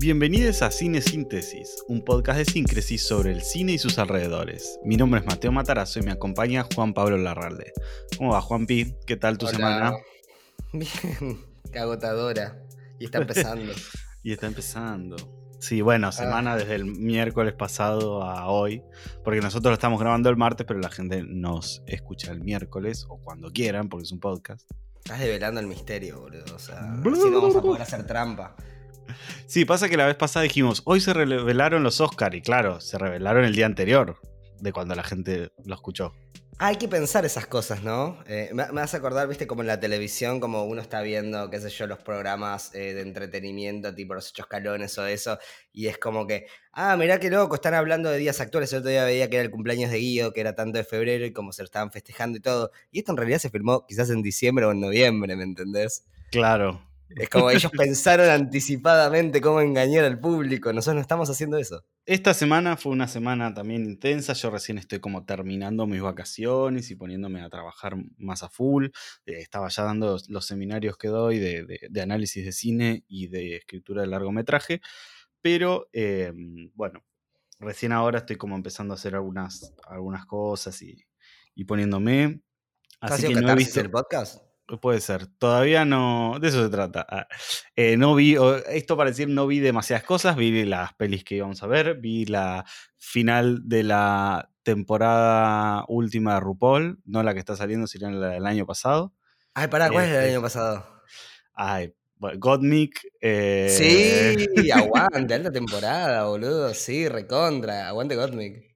Bienvenidos a Cine Síntesis, un podcast de síncresis sobre el cine y sus alrededores. Mi nombre es Mateo Matarazo y me acompaña Juan Pablo Larralde. ¿Cómo va, Juan Pi? ¿Qué tal tu semana? Bien, qué agotadora. Y está empezando. y está empezando. Sí, bueno, ah. semana desde el miércoles pasado a hoy, porque nosotros lo estamos grabando el martes, pero la gente nos escucha el miércoles o cuando quieran, porque es un podcast. Estás develando el misterio, boludo. O sea, así no vamos a poder hacer trampa. Sí, pasa que la vez pasada dijimos, hoy se revelaron los Oscars, y claro, se revelaron el día anterior de cuando la gente lo escuchó. Hay que pensar esas cosas, ¿no? Eh, me, vas a acordar, viste, como en la televisión, como uno está viendo, qué sé yo, los programas eh, de entretenimiento, tipo los ocho escalones o eso, y es como que, ah, mirá qué loco, están hablando de días actuales. El otro día veía que era el cumpleaños de Guido, que era tanto de febrero y como se lo estaban festejando y todo. Y esto en realidad se filmó quizás en diciembre o en noviembre, ¿me entendés? Claro, es como ellos pensaron anticipadamente cómo engañar al público. Nosotros no estamos haciendo eso. Esta semana fue una semana también intensa. Yo recién estoy como terminando mis vacaciones y poniéndome a trabajar más a full. Eh, estaba ya dando los seminarios que doy de, análisis de cine y de escritura de largometraje. Pero em, bueno, recién ahora estoy como empezando a hacer algunas, algunas cosas y, poniéndome. Así que no he visto el podcast. Puede ser. Todavía no. De eso se trata. Ah, eh, no vi. Esto para decir, no vi demasiadas cosas. Vi las pelis que íbamos a ver. Vi la final de la temporada última de RuPaul. No la que está saliendo, sino la del año pasado. Ay, pará, ¿cuál es la del este, año pasado? Ay, Godmick. Eh... Sí, aguante, alta temporada, boludo. Sí, recontra. Aguante Godmick.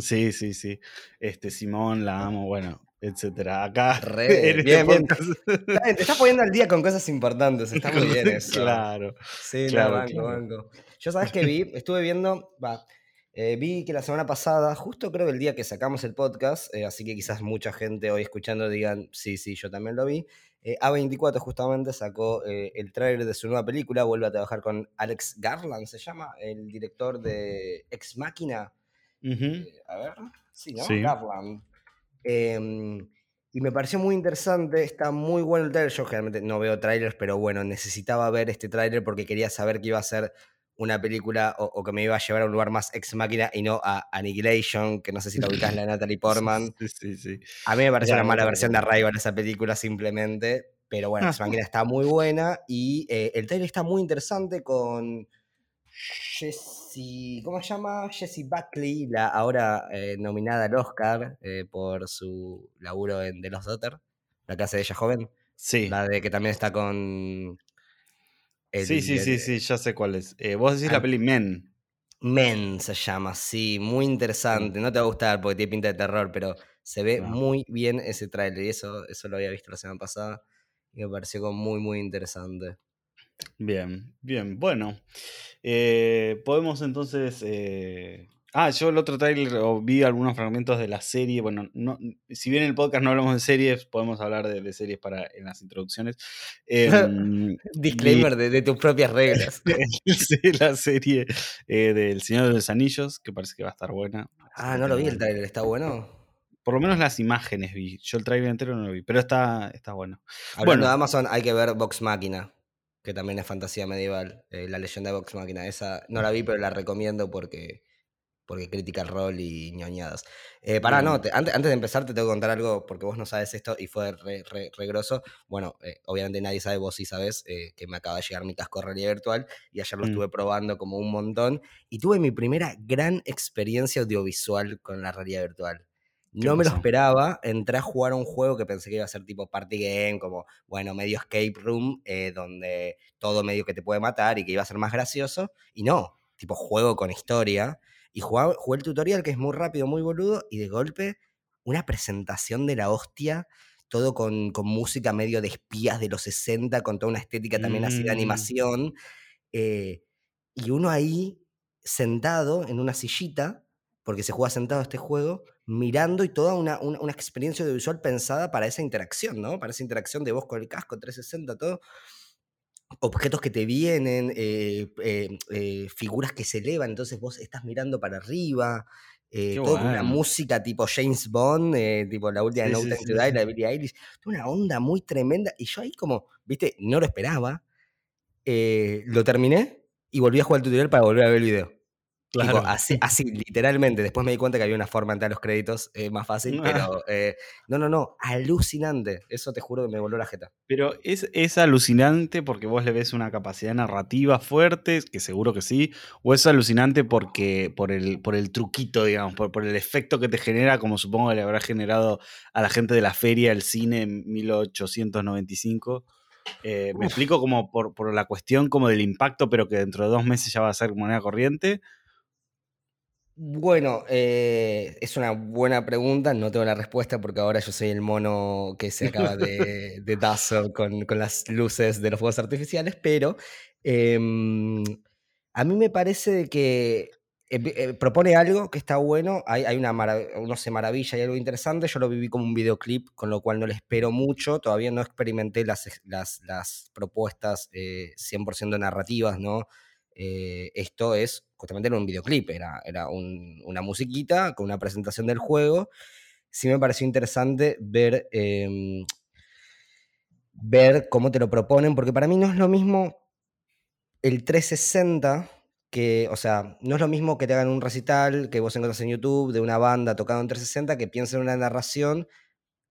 Sí, sí, sí. Este, Simón, la amo. Bueno, etcétera. Acá. Re, bien, bien. Te estás poniendo al día con cosas importantes, está muy bien eso. claro. Sí, claro, banco, banco. Yo sabes que vi, estuve viendo, va, eh, vi que la semana pasada, justo creo que el día que sacamos el podcast, eh, así que quizás mucha gente hoy escuchando digan, sí, sí, yo también lo vi. Eh, A24 justamente sacó el trailer de su nueva película, vuelve a trabajar con Alex Garland, se llama, el director de Ex Máquina. a ver, sí, ¿no? Garland. Em, y me pareció muy interesante, está muy bueno el trailer. Yo generalmente no veo trailers, pero bueno, necesitaba ver este trailer porque quería saber que iba a ser una película o, que me iba a llevar a un lugar más ex máquina y no a Annihilation, que no sé si la ubicás la Natalie Portman. Sí, sí, sí. A mí me pareció una mala versión de Arrival esa película simplemente, pero bueno, ex máquina está muy buena y eh, el trailer está muy interesante con ¿cómo se llama? Jessie Buckley, la ahora eh, nominada al Oscar eh, por su laburo en The Lost Daughter, la que hace de ella joven. Sí. La de que también está con. sí, sí, sí, sí, ya sé cuál es. Eh, vos decís la peli Men. Men se llama, sí, muy interesante. No te va a gustar porque tiene pinta de terror, pero se ve muy bien ese tráiler y eso, eso lo había visto la semana pasada y me pareció muy, muy interesante. Bien, bien, bueno. Eh, podemos entonces. Eh, ah, yo el otro trailer vi algunos fragmentos de la serie. Bueno, no, si bien en el podcast no hablamos de series, podemos hablar de, series para en las introducciones. Em, Disclaimer de, tus propias reglas. la serie eh, del Señor de los Anillos, que parece que va a estar buena. Ah, no lo vi el trailer, ¿está bueno? Por lo menos las imágenes vi. Yo el trailer entero no lo vi, pero está, está bueno. Hablando bueno, de Amazon, hay que ver Vox Máquina que también es fantasía medieval, eh, La leyenda de Vox Máquina. Esa no la vi, pero la recomiendo porque, porque critica el rol y ñoñadas. Eh, pará, no, antes, antes, de empezar te tengo que contar algo porque vos no sabes esto y fue re, re, Bueno, eh, obviamente nadie sabe, vos sí sabes eh, que me acaba de llegar mi casco de realidad virtual y ayer lo mm. estuve probando como un montón y tuve mi primera gran experiencia audiovisual con la realidad virtual. No me lo esperaba, entré a jugar a un juego que pensé que iba a ser tipo party game, como, bueno, medio escape room, eh, donde todo medio que te puede matar y que iba a ser más gracioso, y no, tipo juego con historia. Y jugué, el tutorial que es muy rápido, muy boludo, y de golpe una presentación de la hostia, todo con, música medio de espías de los 60, con toda una estética también así de mm. animación. Eh, y uno ahí sentado en una sillita, porque se juega sentado este juego, mirando y toda una, una, experiencia audiovisual pensada para esa interacción, ¿no? Para esa interacción de vos con el casco 360, todo. Objetos que te vienen, eh, eh, eh, figuras que se elevan, entonces vos estás mirando para arriba, toda una música tipo James Bond, tipo la última de No Time to Die, la de Billie Eilish, una onda muy tremenda, y yo ahí como, viste, no lo esperaba, lo terminé, y volví a jugar el tutorial para volver a ver el video. Así, así, literalmente. Después me di cuenta que había una forma de entrar los créditos eh, más fácil, pero eh, no, no, no, alucinante. Eso te juro que me voló la jeta. Pero es, es alucinante porque vos le ves una capacidad narrativa fuerte, que seguro que sí, o es alucinante porque por el, por el truquito, digamos, por, por el efecto que te genera, como supongo que le habrá generado a la gente de la feria el cine en 1895. Eh, me explico como por, por, la cuestión como del impacto, pero que dentro de dos meses ya va a ser moneda corriente, bueno, eh, es una buena pregunta, no tengo la respuesta porque ahora yo soy el mono que se acaba de, de con, las luces de los fuegos artificiales, pero em, a mí me parece que eh, eh, propone algo que está bueno, hay, hay una uno se maravilla, y algo interesante, yo lo viví como un videoclip, con lo cual no le espero mucho, todavía no experimenté las propuestas 100% narrativas, ¿no? esto es justamente era un videoclip, era, era una musiquita con una presentación del juego. Sí me pareció interesante ver, em, ver cómo te lo proponen, porque para mí no es lo mismo el 360 que, o sea, no es lo mismo que te hagan un recital que vos encuentras en YouTube de una banda tocando en 360 que piensen en una narración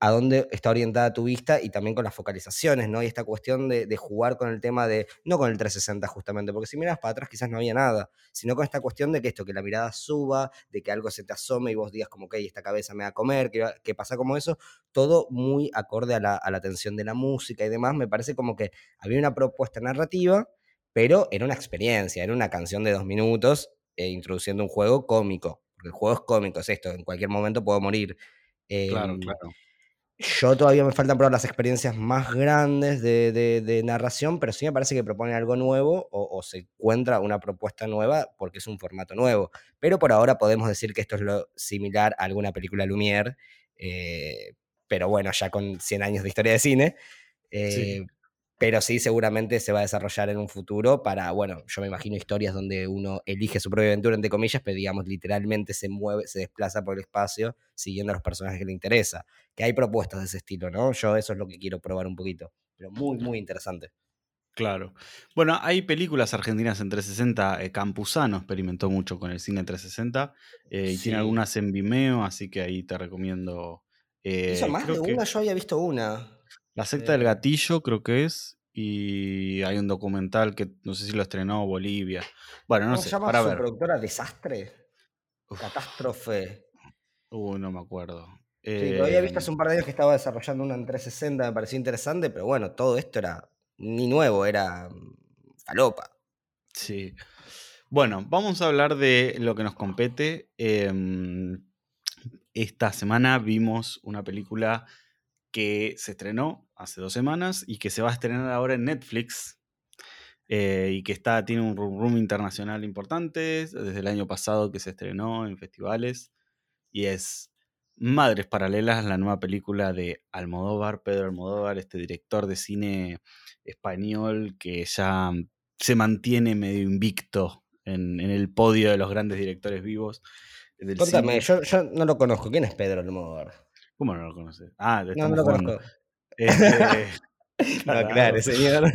a dónde está orientada tu vista y también con las focalizaciones, ¿no? Y esta cuestión de, jugar con el tema de, no con el 360 justamente, porque si miras para atrás quizás no había nada, sino con esta cuestión de que esto, que la mirada suba, de que algo se te asome y vos digas como, ok, esta cabeza me va a comer, que, pasa como eso, todo muy acorde a la, a la tensión de la música y demás, me parece como que había una propuesta narrativa, pero era una experiencia, era una canción de dos minutos eh, introduciendo un juego cómico, porque el juego es cómico, es esto, en cualquier momento puedo morir. claro, em, claro. Yo todavía me faltan probar las experiencias más grandes de, narración, pero sí me parece que propone algo nuevo o, se encuentra una propuesta nueva porque es un formato nuevo. Pero por ahora podemos decir que esto es lo similar a alguna película Lumière, eh, pero bueno, ya con 100 años de historia de cine. Eh, pero sí seguramente se va a desarrollar en un futuro para, bueno, yo me imagino historias donde uno elige su propia aventura, entre comillas, pero digamos, literalmente se mueve, se desplaza por el espacio siguiendo a los personajes que le interesa. Que hay propuestas de ese estilo, ¿no? Yo eso es lo que quiero probar un poquito, pero muy, muy interesante. Claro. Bueno, hay películas argentinas en 360. Eh, Campuzano experimentó mucho con el cine 360 eh, y tiene algunas en Vimeo, así que ahí te recomiendo. Eh, más de una? Yo había visto una. La secta del gatillo creo que es. Y hay un documental que no sé si lo estrenó Bolivia. Bueno, no sé. se llama para su ver. productora Desastre? Catástrofe. Uy, no me acuerdo. Sí, lo había visto hace un par de años que estaba desarrollando una en 360, me pareció interesante, pero bueno, todo esto era ni nuevo, era mm, falopa. Sí. Bueno, vamos a hablar de lo que nos compete. Em, esta semana vimos una película que se estrenó hace dos semanas y que se va a estrenar ahora en Netflix. Eh, y que está, tiene un room internacional importante desde el año pasado que se estrenó en festivales. Y es Madres Paralelas, la nueva película de Almodóvar, Pedro Almodóvar, este director de cine español que ya se mantiene medio invicto en, el podio de los grandes directores vivos. Cuéntame, yo, yo, no lo conozco. ¿Quién es Pedro Almodóvar? ¿Cómo no lo conoces? Ah, no, no lo conozco. Este, no, claro, señor.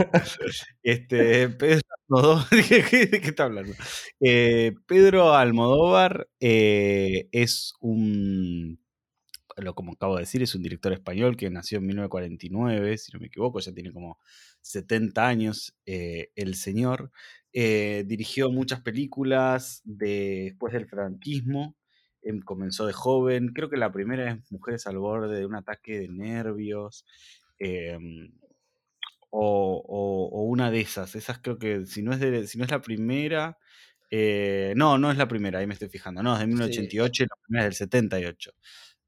Este, Pedro Almodóvar, ¿de qué, está hablando? Eh, Pedro Almodóvar eh, es un, lo como acabo de decir, es un director español que nació en 1949, si no me equivoco, ya tiene como 70 años eh, el señor. dirigió muchas películas después del franquismo, comenzó de joven, creo que la primera es Mujeres al borde de un ataque de nervios, em, o, una de esas, esas creo que si no es, de, si no es la primera, eh, no, no es la primera, ahí me estoy fijando, no, es de 1988 y la primera es del 78.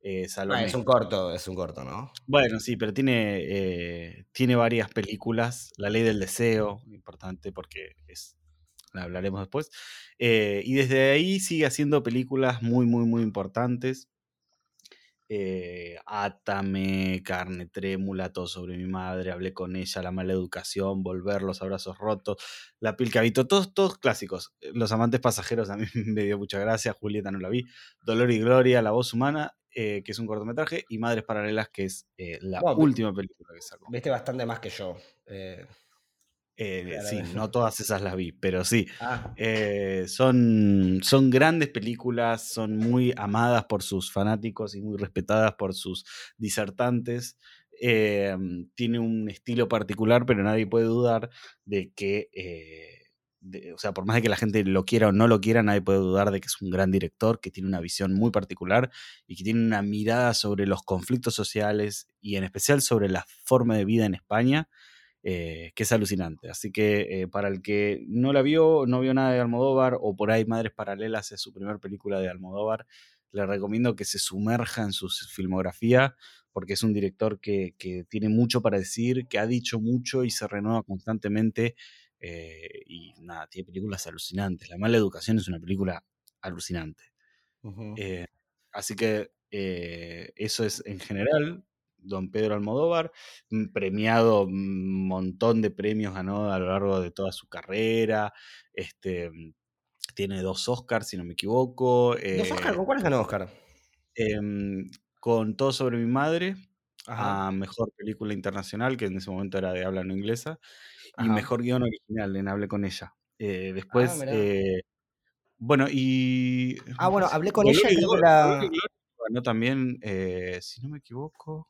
Eh, ah, es un corto, es un corto, ¿no? Bueno, sí, pero tiene, eh, tiene varias películas. La ley del deseo, importante porque es hablaremos después. Eh, y desde ahí sigue haciendo películas muy, muy, muy importantes. Eh, Átame, Carne Trémula, Todo sobre mi madre, Hablé con ella, La mala educación, Volver, Los abrazos rotos, La piel que habito, todos, todos clásicos. Los amantes pasajeros a mí me dio mucha gracia, Julieta no la vi. Dolor y Gloria, La voz humana, eh, que es un cortometraje, y Madres Paralelas, que es la última película que sacó. Viste bastante más que yo. Eh, sí, no todas esas las vi, pero sí. Ah. Eh, son, son grandes películas, son muy amadas por sus fanáticos y muy respetadas por sus disertantes. Eh, tiene un estilo particular, pero nadie puede dudar de que, o sea, por más de que la gente lo quiera o no lo quiera, nadie puede dudar de que es un gran director, que tiene una visión muy particular y que tiene una mirada sobre los conflictos sociales y en especial sobre la forma de vida en España eh, que es alucinante. Así que eh, para el que no la vio, no vio nada de Almodóvar, o por ahí Madres Paralelas es su primera película de Almodóvar, le recomiendo que se sumerja en su filmografía, porque es un director que, tiene mucho para decir, que ha dicho mucho y se renueva constantemente. Eh, y nada, tiene películas alucinantes. La mala educación es una película alucinante. así que eso es en general don Pedro Almodóvar, mm, premiado, un montón de premios ganó a lo largo de toda su carrera, este, mm, tiene dos Oscars, si no me equivoco. ¿Dos Oscars? ¿Con cuáles ganó Oscar? Em, con Todo sobre mi madre, a Mejor Película Internacional, que en ese momento era de habla no inglesa, y Mejor Guión Original, en Hablé con ella. Eh, después, ah, eh, bueno, y... Ah, bueno, hablé con ella. Que la... Ganó también, eh, si no me equivoco,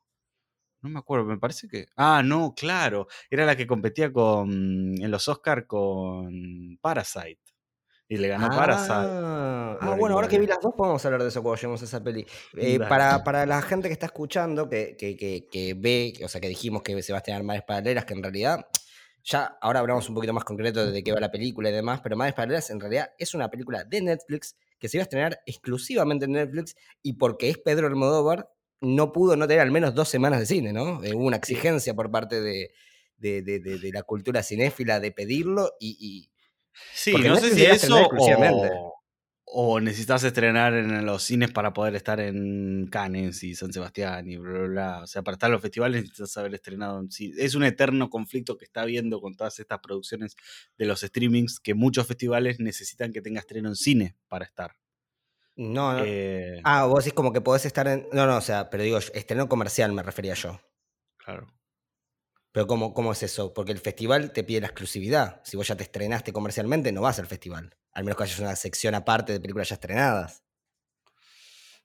no me acuerdo, me parece que. Ah, no, claro. Era la que competía con en los Oscars con Parasite. Y le ganó Parasite. Ah, ah bueno, ahora que vi las dos, podemos hablar de eso cuando lleguemos a esa peli. Eh, para, para, la gente que está escuchando, que, que, que, ve, o sea, que dijimos que se va a estrenar Madres Paralelas, que en realidad. Ya ahora hablamos un poquito más concreto de qué va la película y demás, pero Madres Paralelas en realidad es una película de Netflix que se iba a estrenar exclusivamente en Netflix y porque es Pedro Almodóvar, no pudo no tener al menos dos semanas de cine, ¿no? Eh, hubo una exigencia por parte de, la cultura cinéfila de pedirlo y... sí, no sé si eso o, necesitas estrenar en los cines para poder estar en Cannes y San Sebastián y bla, bla, bla. O sea, para estar en los festivales necesitas haber estrenado en sí. Es un eterno conflicto que está habiendo con todas estas producciones de los streamings que muchos festivales necesitan que tenga estreno en cine para estar. No, no. Eh, ah, vos decís como que podés estar en. No, no, o sea, pero digo, estreno comercial me refería yo. Claro. Pero ¿cómo, ¿cómo es eso? Porque el festival te pide la exclusividad. Si vos ya te estrenaste comercialmente, no vas al festival. Al menos que haya una sección aparte de películas ya estrenadas.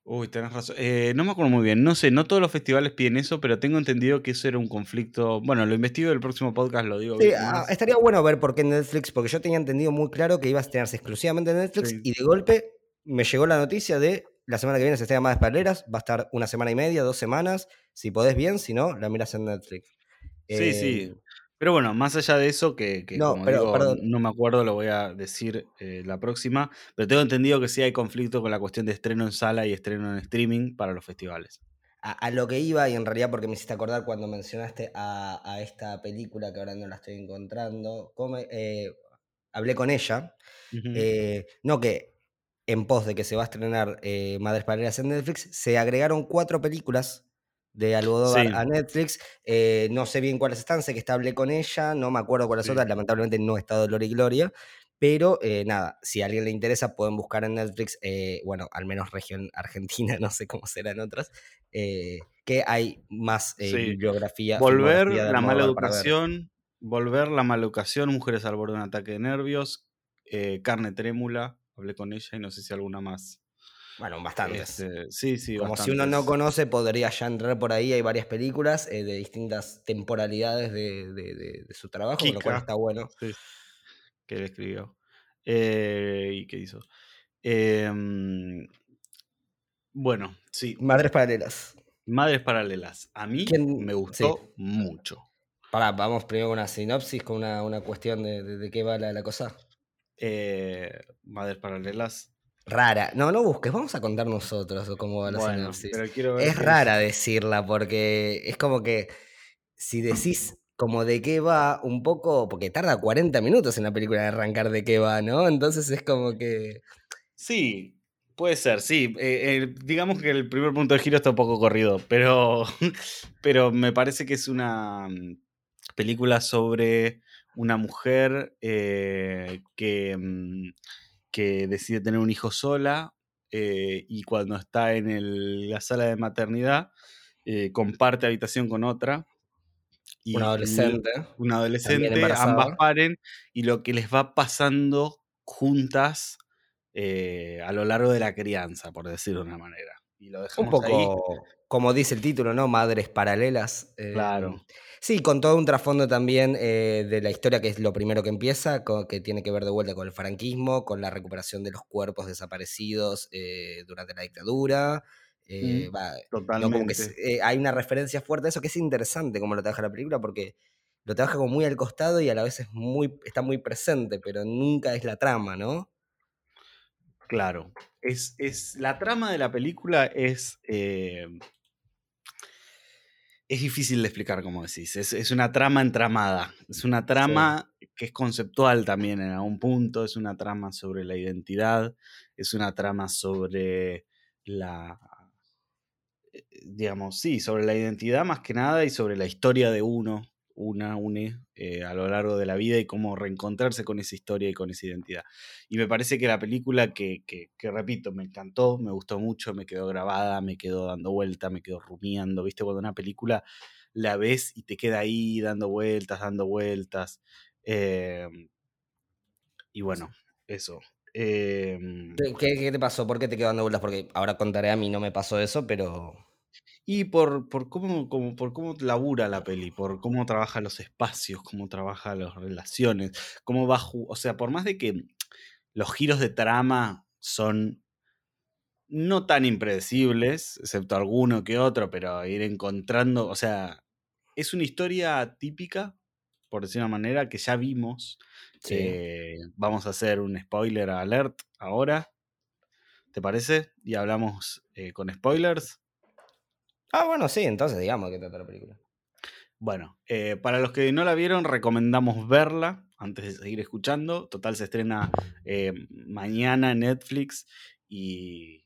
Uy, tenés razón. Eh, no me acuerdo muy bien. No sé, no todos los festivales piden eso, pero tengo entendido que eso era un conflicto. Bueno, lo investigo el próximo podcast, lo digo. Sí, ah, estaría bueno ver por qué Netflix, porque yo tenía entendido muy claro que iba a estrenarse exclusivamente en Netflix y de golpe me llegó la noticia de la semana que viene se estrena más Paralelas, va a estar una semana y media, dos semanas, si podés bien, si no, la miras en Netflix. Sí, sí. Eh, pero bueno, más allá de eso, que, no, no me acuerdo, lo voy a decir eh, la próxima, pero tengo entendido que sí hay conflicto con la cuestión de estreno en sala y estreno en streaming para los festivales. A, lo que iba, y en realidad porque me hiciste acordar cuando mencionaste a, esta película que ahora no la estoy encontrando, eh, hablé con ella, no que en pos de que se va a estrenar eh, Madres Paralelas en Netflix, se agregaron cuatro películas de Almodóvar a Netflix. Eh, no sé bien cuáles están, sé que está con ella, no me acuerdo cuáles otras, lamentablemente no está Dolor y Gloria. Pero eh, nada, si a alguien le interesa, pueden buscar en Netflix, bueno, al menos región argentina, no sé cómo será en otras, que hay más bibliografía. Volver la mala educación, volver la mala educación, mujeres al borde de un ataque de nervios, carne trémula, hablé con ella y no sé si alguna más. Bueno, bastantes. Este, sí, sí, Como si uno no conoce, podría ya entrar por ahí. Hay varias películas eh, de distintas temporalidades de, su trabajo, con lo cual está bueno. Sí, que él escribió. Eh, ¿Y qué hizo? Em, bueno, sí. Madres Paralelas. Madres Paralelas. A mí me gustó mucho. Pará, vamos primero con una sinopsis, con una, una cuestión de, qué va la, la cosa. Eh, madres paralelas. Rara. No, no busques, vamos a contar nosotros cómo va la sinopsis. es rara decirla porque es como que si decís como de qué va un poco, porque tarda 40 minutos en la película de arrancar de qué va, ¿no? Entonces es como que... Sí, puede ser, sí. Eh, eh, digamos que el primer punto de giro está un poco corrido, pero, pero me parece que es una mm, película sobre una mujer eh, que, mm, que, decide tener un hijo sola eh, y cuando está en la sala de maternidad eh, comparte habitación con otra y un adolescente. Un adolescente, ambas paren, y lo que les va pasando juntas a lo largo de la crianza, por decirlo de una manera. Y lo un poco, como dice el título, ¿no? Madres paralelas. claro. Sí, con todo un trasfondo también eh, de la historia, que es lo primero que empieza, que tiene que ver de vuelta con el franquismo, con la recuperación de los cuerpos desaparecidos eh, durante la dictadura. Eh, totalmente. hay una referencia fuerte a eso que es interesante como lo trabaja la película, porque lo trabaja como muy al costado y a la vez es muy, está muy presente, pero nunca es la trama, ¿no? Claro. Es, es la trama de la película es es difícil de explicar, como decís. Es, una trama entramada. Es una trama que es conceptual también en algún punto. Es una trama sobre la identidad. Es una trama sobre la. Eh, digamos, sí, sobre la identidad más que nada y sobre la historia de uno una une eh, a lo largo de la vida y cómo reencontrarse con esa historia y con esa identidad. Y me parece que la película que, que, repito, me encantó, me gustó mucho, me quedó grabada, me quedó dando vuelta, me quedó rumiando, ¿viste? Cuando una película la ves y te queda ahí dando vueltas, dando vueltas. Em, y bueno, eso. Em ¿Qué, ¿Qué, te pasó? ¿Por qué te quedó dando vueltas? Porque ahora contaré, a mí no me pasó eso, pero y por, por, cómo, por cómo labura la peli, por cómo trabaja los espacios, cómo trabaja las relaciones, cómo va... O sea, por más de que los giros de trama son no tan impredecibles, excepto alguno que otro, pero ir encontrando, o sea, es una historia típica, por decir una manera, que ya vimos. Eh, vamos a hacer un spoiler alert ahora. ¿Te parece? Y hablamos eh, con spoilers. Ah, bueno, sí, entonces digamos que trata la película. Bueno, eh, para los que no la vieron, recomendamos verla antes de seguir escuchando. Total, se estrena eh, mañana en Netflix y,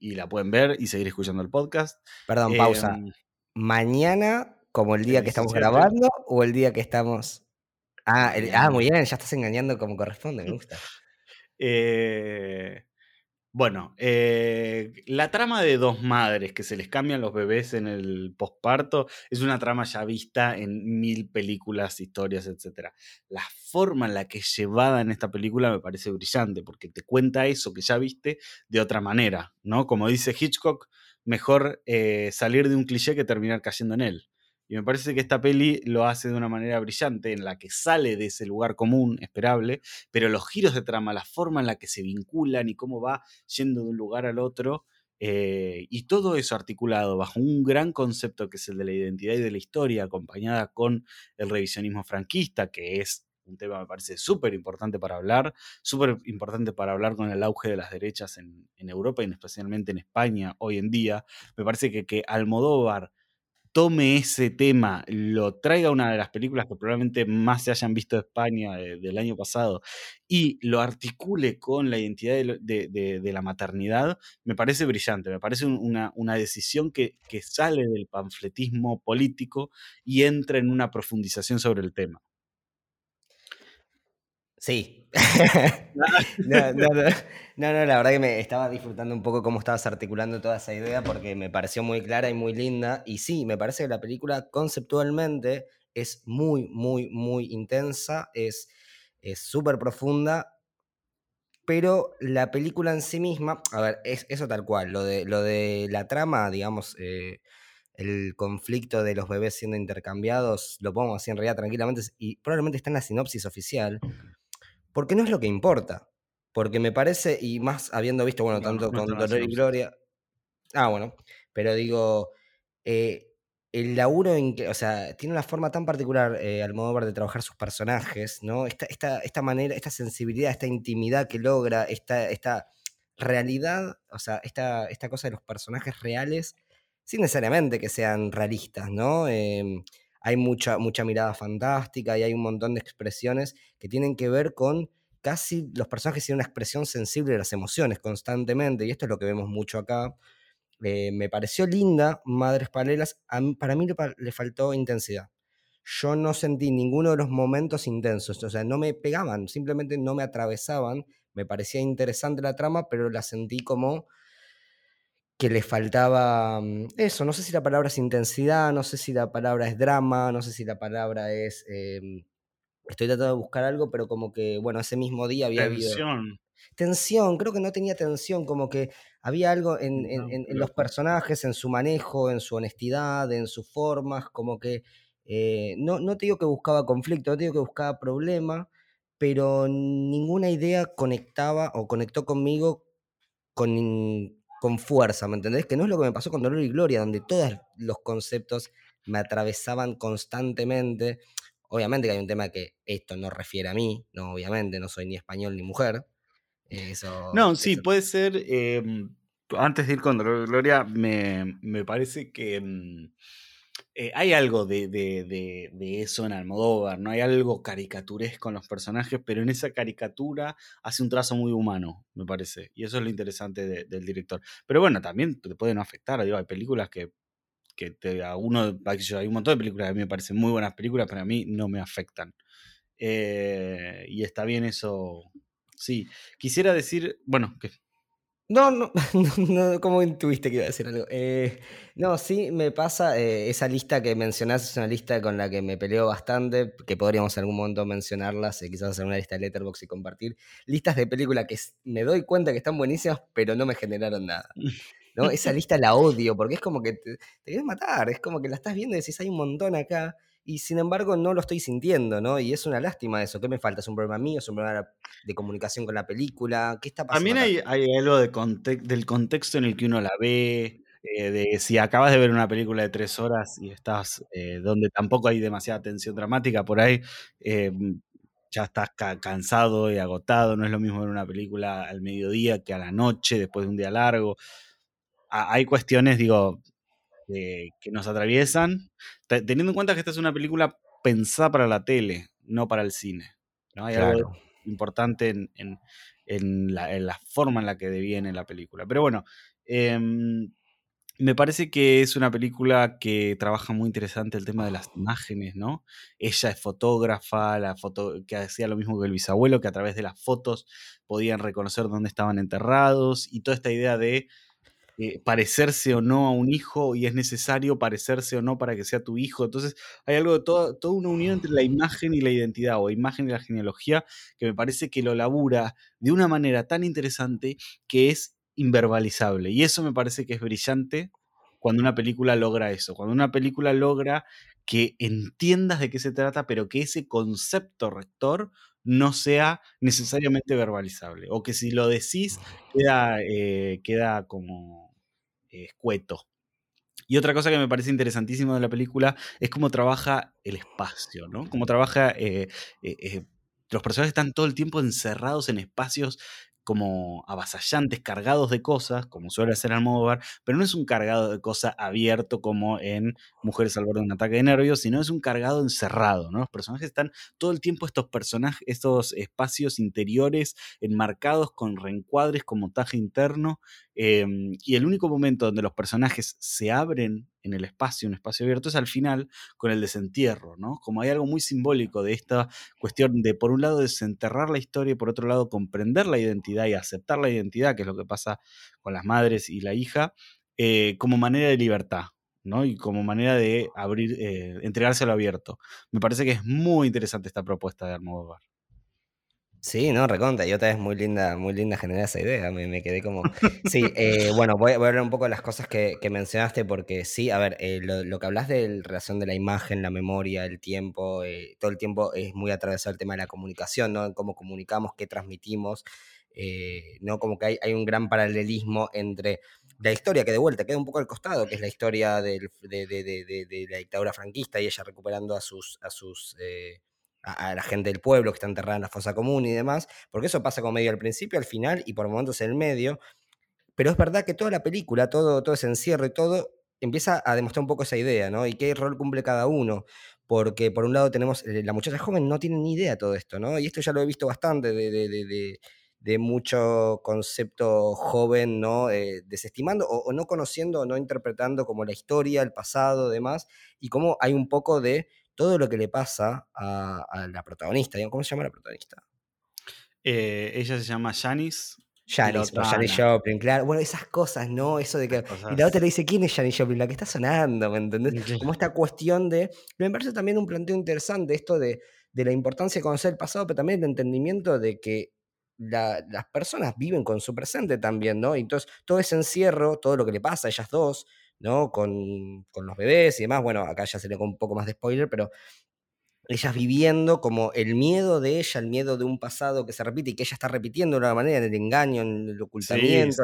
la pueden ver y seguir escuchando el podcast. Perdón, pausa. Em, ¿Mañana, como el día que estamos grabando, o el día que estamos. Ah, ah, muy bien, ya estás engañando como corresponde, me gusta. eh, bueno, eh, la trama de dos madres que se les cambian los bebés en el posparto es una trama ya vista en mil películas, historias, etc. La forma en la que es llevada en esta película me parece brillante porque te cuenta eso que ya viste de otra manera, ¿no? Como dice Hitchcock, mejor eh, salir de un cliché que terminar cayendo en él. Y me parece que esta peli lo hace de una manera brillante, en la que sale de ese lugar común, esperable, pero los giros de trama, la forma en la que se vinculan y cómo va yendo de un lugar al otro, eh, y todo eso articulado bajo un gran concepto que es el de la identidad y de la historia, acompañada con el revisionismo franquista, que es un tema me parece súper importante para hablar, súper importante para hablar con el auge de las derechas en, Europa y especialmente en España hoy en día. Me parece que, que Almodóvar tome ese tema, lo traiga a una de las películas que probablemente más se hayan visto de España del año pasado y lo articule con la identidad de, la maternidad, me parece brillante, me parece una, decisión que sale del panfletismo político y entra en una profundización sobre el tema. Sí. no, no, no, la verdad que me estaba disfrutando un poco cómo estabas articulando toda esa idea porque me pareció muy clara y muy linda. Y sí, me parece que la película conceptualmente es muy, muy, muy intensa, es súper profunda, pero la película en sí misma, a ver, es eso tal cual, lo de, lo de la trama, digamos, eh, el conflicto de los bebés siendo intercambiados, lo pongo así en realidad tranquilamente, y probablemente está en la sinopsis oficial, porque no es lo que importa. Porque me parece, y más habiendo visto, bueno, tanto con Dolor y Gloria. Ah, bueno, pero digo, eh, el laburo, en que, o sea, tiene una forma tan particular eh, Almodóvar de trabajar sus personajes, ¿no? Esta, esta, esta manera, esta sensibilidad, esta intimidad que logra, esta, esta realidad, o sea, esta, esta cosa de los personajes reales, sin necesariamente que sean realistas, ¿no? Em, hay mucha, mucha mirada fantástica y hay un montón de expresiones que tienen que ver con casi los personajes tienen una expresión sensible de las emociones constantemente, y esto es lo que vemos mucho acá. Eh, me pareció linda, Madres Paralelas, para mí le, faltó intensidad. Yo no sentí ninguno de los momentos intensos, o sea, no me pegaban, simplemente no me atravesaban, me parecía interesante la trama, pero la sentí como que le faltaba mm, eso, no sé si la palabra es intensidad, no sé si la palabra es drama, no sé si la palabra es... em, estoy tratando de buscar algo, pero como que, bueno, ese mismo día había habido... Tensión. Tensión, creo que no tenía tensión, como que había algo en, en- No, en- en pero los personajes, en su manejo, en su honestidad, en sus formas, como que eh, no, no te digo que buscaba conflicto, no te digo que buscaba problema, pero ninguna idea conectaba o conectó conmigo con, con fuerza, ¿me entendés? Que no es lo que me pasó con Dolor y Gloria, donde todos los conceptos me atravesaban constantemente. Obviamente que hay un tema que esto no refiere a mí, no, obviamente, no soy ni español ni mujer. Eso, No, sí, eso- puede ser. em, antes de ir con Dolor y Gloria, me, me parece que em, eh, hay algo de, de- de- eso en Almodóvar, ¿no? Hay algo caricaturesco en los personajes, pero en esa caricatura hace un trazo muy humano, me parece. Y eso es lo interesante de- del director. Pero bueno, también te puede no afectar. Hay películas que, que te, a uno, hay un montón de películas que a mí me parecen muy buenas películas, pero a mí no me afectan. Eh, y está bien eso. Sí, quisiera decir, bueno, que No, no, no, no, ¿cómo intuiste que iba a decir algo? Eh, no, sí, me pasa, eh, esa lista que mencionás es una lista con la que me peleo bastante, que podríamos en algún momento mencionarlas, eh, quizás hacer una lista de Letterboxd y compartir. Listas de películas que me doy cuenta que están buenísimas, pero no me generaron nada. ¿no? Esa lista la odio, porque es como que te, te quieres matar, es como que la estás viendo y decís, hay un montón acá, y sin embargo no lo estoy sintiendo, ¿no? Y es una lástima eso. ¿Qué me falta? ¿Es un problema mío? ¿Es un problema de comunicación con la película? ¿Qué está pasando? También hay, hay algo de conte- del contexto en el que uno la ve, eh, de si acabas de ver una película de tres horas y estás eh, donde tampoco hay demasiada tensión dramática, por ahí eh, ya estás ca- cansado y agotado, no es lo mismo ver una película al mediodía que a la noche, después de un día largo. Ha- hay cuestiones, digo, eh, que nos atraviesan, te- teniendo en cuenta que esta es una película pensada para la tele, no para el cine. ¿no? Hay algo importante en, en- en la, en la forma en la que deviene la película. Pero bueno, em, me parece que es una película que trabaja muy interesante el tema de las imágenes, ¿no? Ella es fotógrafa, la foto, que hacía lo mismo que el bisabuelo, que a través de las fotos podían reconocer dónde estaban enterrados y toda esta idea de eh, parecerse o no a un hijo y es necesario parecerse o no para que sea tu hijo. Entonces hay algo de toda, toda una unión entre la imagen y la identidad o imagen y la genealogía que me parece que lo labura de una manera tan interesante que es inverbalizable. Y eso me parece que es brillante cuando una película logra eso, cuando una película logra que entiendas de qué se trata, pero que ese concepto rector no sea necesariamente verbalizable, o que si lo decís queda, eh, queda como escueto. Y otra cosa que me parece interesantísimo de la película es cómo trabaja el espacio, ¿no? Cómo trabaja... eh, eh, eh, los personajes están todo el tiempo encerrados en espacios como avasallantes, cargados de cosas, como suele hacer Almodóvar, pero no es un cargado de cosas abierto como en Mujeres al borde de un ataque de nervios, sino es un cargado encerrado, ¿no? Los personajes están todo el tiempo estos personajes, estos espacios interiores enmarcados con reencuadres, con montaje interno, eh, y el único momento donde los personajes se abren en el espacio, un espacio abierto, es al final con el desentierro, ¿no? Como hay algo muy simbólico de esta cuestión de, por un lado, desenterrar la historia y por otro lado, comprender la identidad y aceptar la identidad, que es lo que pasa con las madres y la hija, eh, como manera de libertad, ¿no? Y como manera de abrir, eh, entregarse a lo abierto. Me parece que es muy interesante esta propuesta de Almodóvar. Sí, no, recontra, y otra vez muy linda, muy linda generar esa idea, me, me quedé como... Sí, eh, bueno, voy, a- hablar un poco de las cosas que, que mencionaste, porque sí, a ver, eh, lo, que hablas de la relación de la imagen, la memoria, el tiempo, eh, todo el tiempo es muy atravesado el tema de la comunicación, ¿no? Cómo comunicamos, qué transmitimos, ¿no? Como que hay, hay un gran paralelismo entre la historia que de vuelta queda un poco al costado, que es la historia del- de, de- de- la dictadura franquista y ella recuperando a sus... A sus a, la gente del pueblo que está enterrada en la fosa común y demás, porque eso pasa como medio al principio, al final y por momentos en el medio, pero es verdad que toda la película, todo, todo ese encierro y todo, empieza a demostrar un poco esa idea, ¿no? Y qué rol cumple cada uno. Porque por un lado tenemos, eh, la muchacha joven no tiene ni idea de todo esto, ¿no? Y esto ya lo he visto bastante de, de- de- de- mucho concepto joven, ¿no? Eh, desestimando o, o no conociendo no interpretando como la historia, el pasado, demás, y cómo hay un poco de todo lo que le pasa a, a la protagonista, ¿cómo se llama la protagonista? Eh, ella se llama Janice Janis, o Janis Joplin, claro. Bueno, esas cosas, ¿no? Eso de que. Y la otra le dice, ¿quién es Janis Joplin? La que está sonando, ¿me entendés? Como esta cuestión de. Me parece también un planteo interesante esto de, de la importancia de conocer el pasado, pero también el entendimiento de que las personas viven con su presente también, ¿no? Entonces, todo ese encierro, todo lo que le pasa a ellas dos, ¿no? Con, con los bebés y demás, bueno, acá ya se le con un poco más de spoiler, pero ellas viviendo como el miedo de ella, el miedo de un pasado que se repite y que ella está repitiendo de una manera, en el engaño, en el ocultamiento,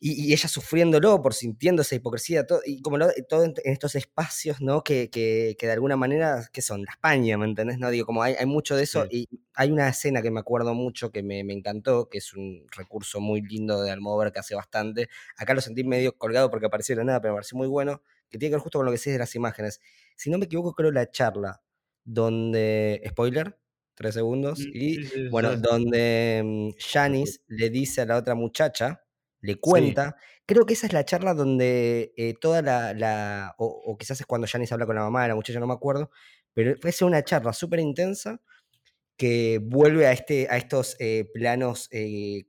y, ella sufriéndolo por sintiendo esa hipocresía, todo, y como todo en, estos espacios, ¿no? Que, que, de alguna manera, que son? La España, ¿me entendés? No digo, como hay, hay mucho de eso, y hay una escena que me acuerdo mucho, que me, me, encantó, que es un recurso muy lindo de Almodóvar que hace bastante. Acá lo sentí medio colgado porque apareció de la nada, pero me pareció muy bueno, que tiene que ver justo con lo que decís de las imágenes. Si no me equivoco, creo la charla donde, spoiler, tres segundos, mm, y bueno, donde mm, Janice le dice a la otra muchacha, le cuenta, creo que esa es la charla donde eh, toda la, o, quizás es cuando Janice habla con la mamá de la muchacha, no me acuerdo, pero es una charla súper intensa que vuelve a, este, a estos eh, planos, eh,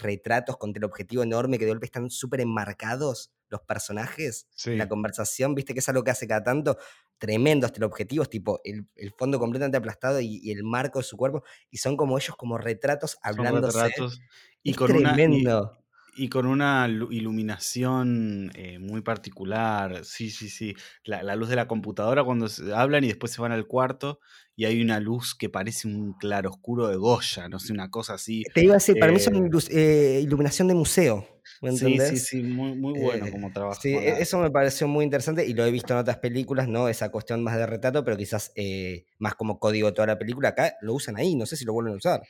retratos con el objetivo enorme que de golpe están súper enmarcados los personajes, la conversación, viste que es algo que hace cada tanto, tremendo hasta el objetivo, es tipo el, fondo completamente aplastado y, el marco de su cuerpo, y son como ellos como retratos hablándose. y con tremendo. Una, y, con una iluminación eh, muy particular, sí, sí, sí. La, luz de la computadora cuando hablan y después se van al cuarto y hay una luz que parece un claroscuro de Goya, no sé, una cosa así. Te iba a decir, para mí es una eh, iluminación de museo. Sí, sí, sí, muy, muy bueno eh, como trabajo. Sí, e, eso me pareció muy interesante y lo he visto en otras películas, ¿no? Esa cuestión más de retrato, pero quizás eh, más como código de toda la película. Acá lo usan ahí, no sé si lo vuelven a usar.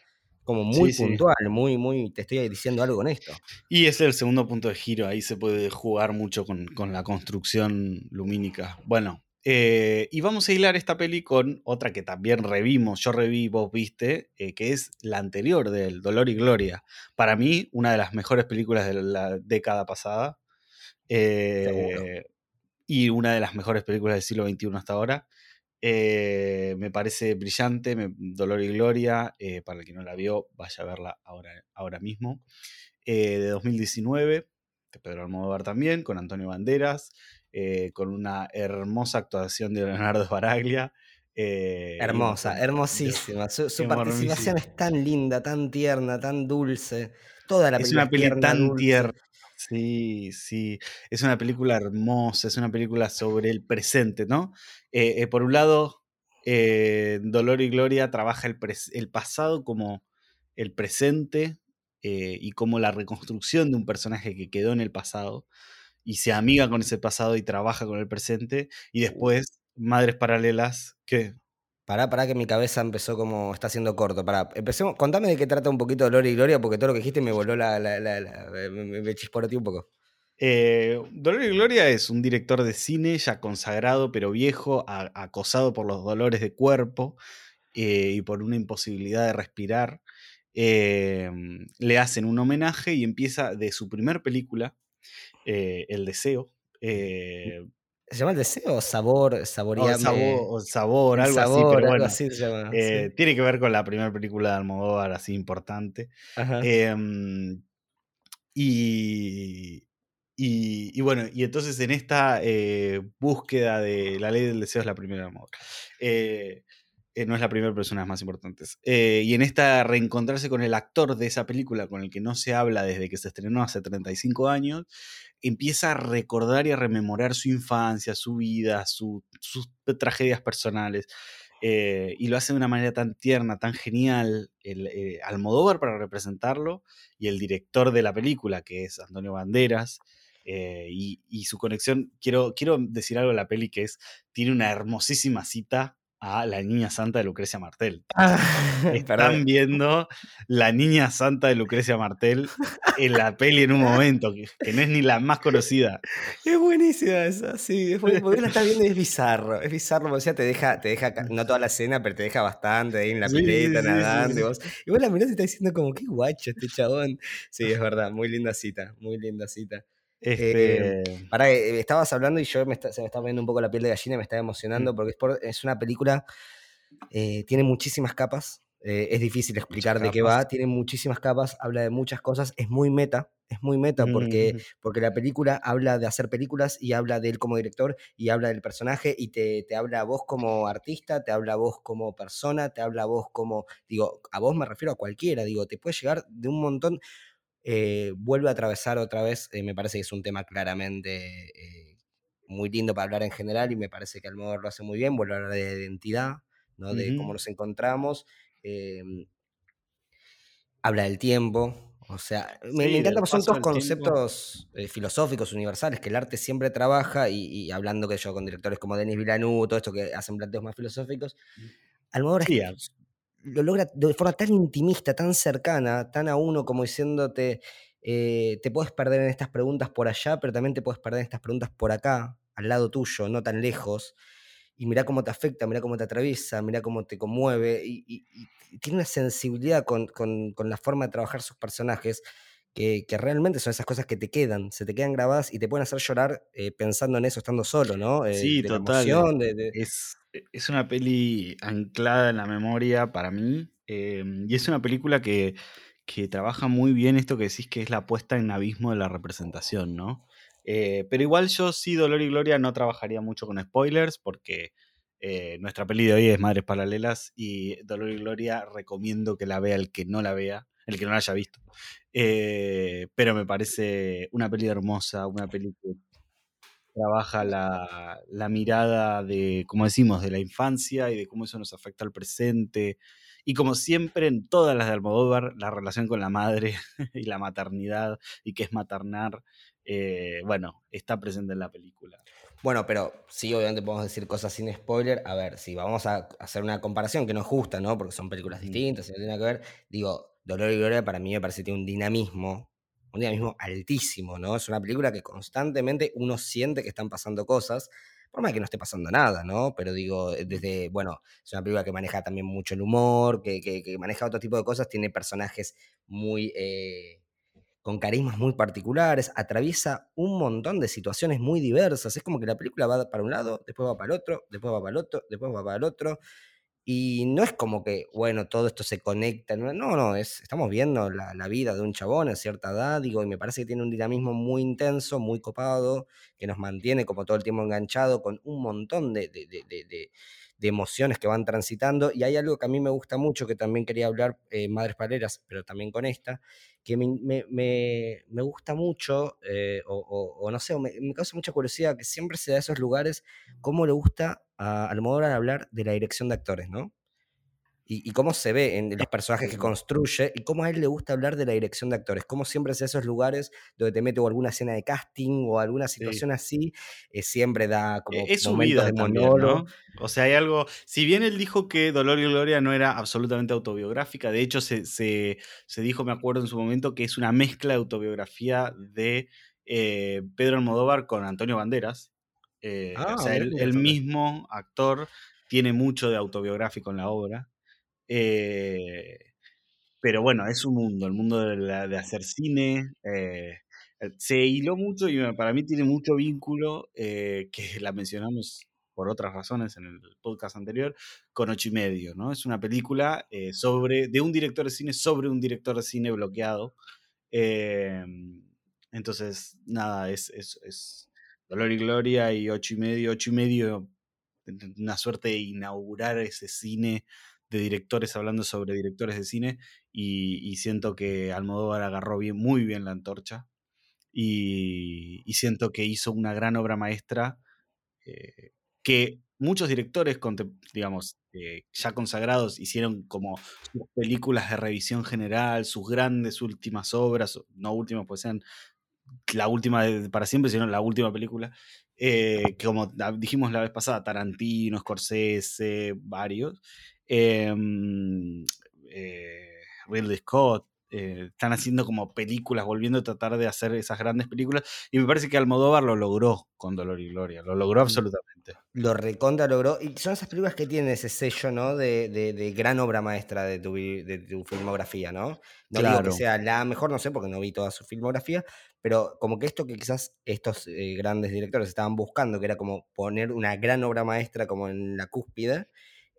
Como muy puntual, muy, muy, te estoy diciendo algo con esto. Y es el segundo punto de giro, ahí se puede jugar mucho con, con la construcción lumínica. Bueno, eh, y vamos a hilar esta peli con otra que también revimos, yo reví, vos viste, eh, que es la anterior del Dolor y Gloria. Para mí, una de las mejores películas de la década pasada. Eh, y una de las mejores películas del siglo XXI hasta ahora. Me parece brillante, Dolor y Gloria. para el que no la vio, vaya a verla ahora, ahora mismo. de 2019, de Pedro Almodóvar también, con Antonio Banderas. Eh, con una hermosa actuación de Leonardo Baraglia. Eh, hermosa, hermosísima. Su, participación es tan linda, tan tierna, tan dulce. Toda la película es una película tan tierna. Sí, sí. Es una película hermosa, es una película sobre el presente, ¿no? Eh, por un lado, Dolor y Gloria trabaja el, el pasado como el presente y como la reconstrucción de un personaje que quedó en el pasado y se amiga con ese pasado y trabaja con el presente. Y después, Madres Paralelas, ¿qué? Pará, pará, que mi cabeza empezó como. está haciendo corto. Pará, empecemos. Contame de qué trata un poquito Dolor y Gloria, porque todo lo que dijiste me voló la. la, me, me un poco. Eh, Dolor y Gloria es un director de cine ya consagrado, pero viejo, acosado por los dolores de cuerpo eh, y por una imposibilidad de respirar. Eh, le hacen un homenaje y empieza de su primer película, eh, el deseo. Eh, ¿Se llama el deseo o sabor? Saboreame. O sabor, algo así, pero bueno. Eh, tiene que ver con la primera película de Almodóvar, así importante. Em, y, y, bueno, y entonces en esta búsqueda de la ley del deseo es la primera de Almodóvar. Eh, no es la primera persona más importantes. Eh, y en esta reencontrarse con el actor de esa película, con el que no se habla desde que se estrenó hace 35 años, empieza a recordar y a rememorar su infancia, su vida, sus tragedias personales. Eh, y lo hace de una manera tan tierna, tan genial, el, Almodóvar para representarlo y el director de la película, que es Antonio Banderas, y, y, su conexión, quiero, quiero decir algo de la peli que es, tiene una hermosísima cita a la niña santa de Lucrecia Martel. Ah, Están viendo la niña santa de Lucrecia Martel en la peli en un momento, que, no es ni la más conocida. Es buenísima esa, sí. Es porque la estás viendo y es bizarro. Es bizarro, o sea, te deja, te deja, no toda la escena, pero te deja bastante ahí en la pileta, nadando. y, vos, y vos la mirás y estás diciendo como, qué guacho este chabón. Sí, es verdad, muy linda cita, muy linda cita. Este... para, eh, estabas hablando y yo se me estaba poniendo un poco la piel de gallina me estaba emocionando mm. porque es, una película, eh, tiene muchísimas capas, eh, es difícil explicar de qué va, tiene muchísimas capas, habla de muchas cosas, es muy meta, es muy meta porque, Mm, porque la película habla de hacer películas y habla de él como director y habla del personaje y te, te habla a vos como artista, te habla a vos como persona, te habla a vos como, digo, a vos me refiero a cualquiera, digo, te puede llegar de un montón, eh, vuelve a atravesar otra vez, eh, me parece que es un tema claramente eh, muy lindo para hablar en general y me parece que Almodóvar lo hace muy bien, vuelve a hablar de identidad, ¿no? de cómo nos encontramos. em, habla del tiempo. O sea, me, me Sí, encanta, del porque son todos tiempo. conceptos eh, filosóficos, universales, que el arte siempre trabaja, y, y hablando que yo con directores como Denis Villeneuve, todo esto que hacen planteos más filosóficos, Almodóvar Sí, es- lo logra de forma tan intimista, tan cercana, tan a uno, como diciéndote, eh, te puedes perder en estas preguntas por allá, pero también te puedes perder en estas preguntas por acá, al lado tuyo, no tan lejos y mirá cómo te afecta, mirá cómo te atraviesa, mirá cómo te conmueve, y, tiene una sensibilidad con- con la forma de trabajar sus personajes que, que realmente son esas cosas que te quedan, se te quedan grabadas y te pueden hacer llorar eh, pensando en eso estando solo, ¿no? Eh, sí, de la total. eh, emoción, de... de- Es, e, es una peli anclada en la memoria para mí. em, y es una película que, que trabaja muy bien esto que decís que es la puesta en abismo de la representación, ¿no? Eh, pero igual yo sí, Dolor y Gloria, no trabajaría mucho con spoilers porque eh, nuestra peli de hoy es Madres Paralelas y Dolor y Gloria recomiendo que la vea el que no la vea, el que no la haya visto. Eh, pero me parece una peli hermosa, una peli que trabaja la, la mirada de, como decimos, de la infancia y de cómo eso nos afecta al presente. Y como siempre en todas las de Almodóvar, la relación con la madre y la maternidad y qué es maternar, eh, bueno, está presente en la película. Bueno, pero sí, obviamente podemos decir cosas sin spoiler. A ver, si vamos a hacer una comparación que no es justa, ¿no? Porque son películas distintas y no tiene nada que ver. Digo, Dolor y Gloria para mí me parece que tiene un dinamismo, un dinamismo altísimo, ¿no? Es una película que constantemente uno siente que están pasando cosas, por más que no esté pasando nada, ¿no? Pero digo, eh, desde, bueno, es una película que maneja también mucho el humor, que, que- maneja otro tipo de cosas, tiene personajes muy... eh, con carismas muy particulares, atraviesa un montón de situaciones muy diversas. Es como que la película va para un lado, después va para el otro, después va para el otro, después va para el otro. Y no es como que, bueno, todo esto se conecta. No, no, es, estamos viendo la, la vida de un chabón a cierta edad, digo, y me parece que tiene un dinamismo muy intenso, muy copado, que nos mantiene como todo el tiempo enganchado con un montón de- de- emociones que van transitando. Y hay algo que a mí me gusta mucho, que también quería hablar, eh, Madres Paleras, pero también con esta, que me, me- me- gusta mucho, eh, o, no sé, me, causa mucha curiosidad, que siempre se da esos lugares, cómo le gusta a Almodóvar hablar de la dirección de actores, ¿no? Y, y cómo se ve en los personajes que construye y cómo a él le gusta hablar de la dirección de actores, cómo siempre da esos lugares donde te mete o alguna escena de casting o alguna sí. situación así, eh, siempre da E- como Es su momentos de vida también. ¿no? O sea, hay algo. Si bien él dijo que Dolor y Gloria no era absolutamente autobiográfica, de hecho se, se- se dijo, me acuerdo en su momento, que es una mezcla de autobiografía de eh, Pedro Almodóvar con Antonio Banderas. Eh, o Ah, sea, el, el mismo actor tiene mucho de autobiográfico en la obra. Eh, pero bueno, es un mundo, el mundo de, hacer cine. eh, eh, se hiló mucho y para mí tiene mucho vínculo, que la mencionamos por otras razones en el podcast anterior, con ocho y medio, ¿no? Es una película sobre, de un director de cine sobre un director de cine bloqueado. Entonces, nada, es, es, es Dolor y Gloria y ocho y medio, ocho y medio, una suerte de inaugurar ese cine de directores hablando sobre directores de cine y, y siento que Almodóvar agarró bien, muy bien la antorcha y, y siento que hizo una gran obra maestra eh, que muchos directores, digamos, eh, ya consagrados, hicieron como sus películas de revisión general, sus grandes últimas obras, no últimas, pues sean la última para siempre, sino la última película. eh, como la- dijimos la vez pasada, Tarantino, Scorsese, varios. Em, eh, Ridley Scott. eh, están haciendo como películas, volviendo a tratar de hacer esas grandes películas. Y me parece que Almodóvar lo logró con Dolor y Gloria. Lo logró absolutamente. Lo recontra logró. Y son esas películas que tienen ese sello, ¿no? De, de- de gran obra maestra de tu, de tu filmografía, ¿no? No digo que sea la mejor, no sé, porque no vi toda su filmografía, pero como que esto que quizás estos eh, grandes directores estaban buscando, que era como poner una gran obra maestra como en la cúspide,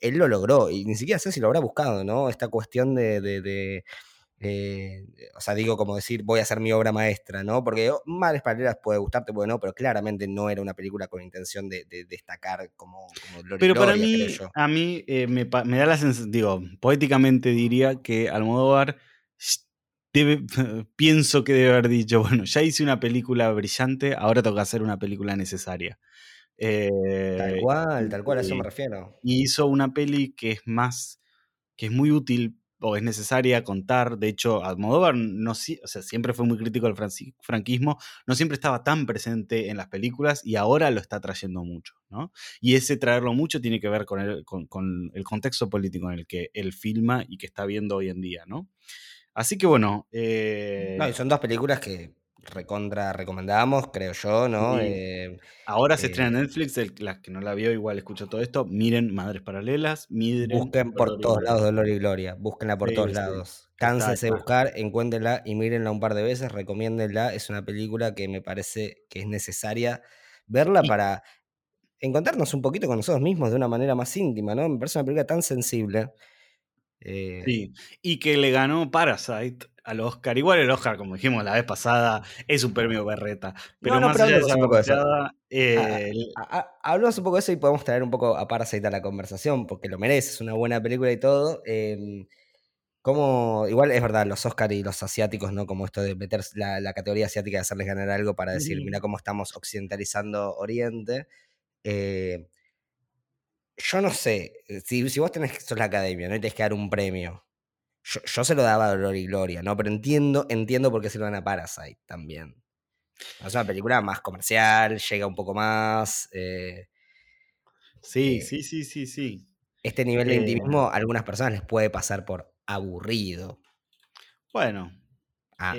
él lo logró, y ni siquiera sé si lo habrá buscado, ¿no? Esta cuestión de, de, eh, o sea, digo como decir, voy a hacer mi obra maestra, ¿no? Porque oh, Madres Paralelas puede gustarte, puede no, pero claramente no era una película con intención de, destacar como, como Pero para mí, a mí eh, me, da la sensación, digo, poéticamente diría que Almodóvar debe, pienso que debe haber dicho, bueno, ya hice una película brillante, ahora tengo que hacer una película necesaria. Tal eh, cual, tal cual, a eso me refiero. Y hizo una peli que es más, que es muy útil o es necesaria contar. De hecho, Almodóvar no, o sea, siempre fue muy crítico del franquismo, no siempre estaba tan presente en las películas y ahora lo está trayendo mucho. ¿no? Y ese traerlo mucho tiene que ver con el, con, el contexto político en el que él filma y que está viendo hoy en día. ¿no? Así que bueno. Eh, son dos películas que recontra recomendamos, creo yo, ¿no? Eh, Ahora se estrena en eh, Netflix, las que no la vio igual escucho todo esto, miren Madres Paralelas, miren... Busquen por todos lados Dolor y Gloria, búsquenla por todos lados. Cánsense de buscar, encuéntrenla y mírenla un par de veces, recomiéndenla, es una película que me parece que es necesaria verla para encontrarnos un poquito con nosotros mismos de una manera más íntima, ¿no? Me parece una película tan sensible. Eh, sí, y que le ganó Parasite al Oscar. Igual el Oscar, como dijimos la vez pasada, es un premio berreta. Pero más allá de esa un poco eh, hablamos un poco de eso y podemos traer un poco a Parasite a la conversación, porque lo merece, es una buena película y todo. Em, como, igual es verdad, los Oscar y los asiáticos, ¿no? Como esto de meter la, categoría asiática y hacerles ganar algo para decir, mira cómo estamos occidentalizando Oriente. Eh, yo no sé, si, si vos tenés que sos la academia, ¿no? Y tenés que dar un premio yo, se lo daba a Dolor y Gloria, ¿no? Pero entiendo, entiendo por qué se lo dan a Parasite también. Es una película más comercial, llega un poco más. Eh, sí, eh, sí, sí, sí, sí. Este nivel de eh, intimismo a algunas personas les puede pasar por aburrido. Bueno, ah.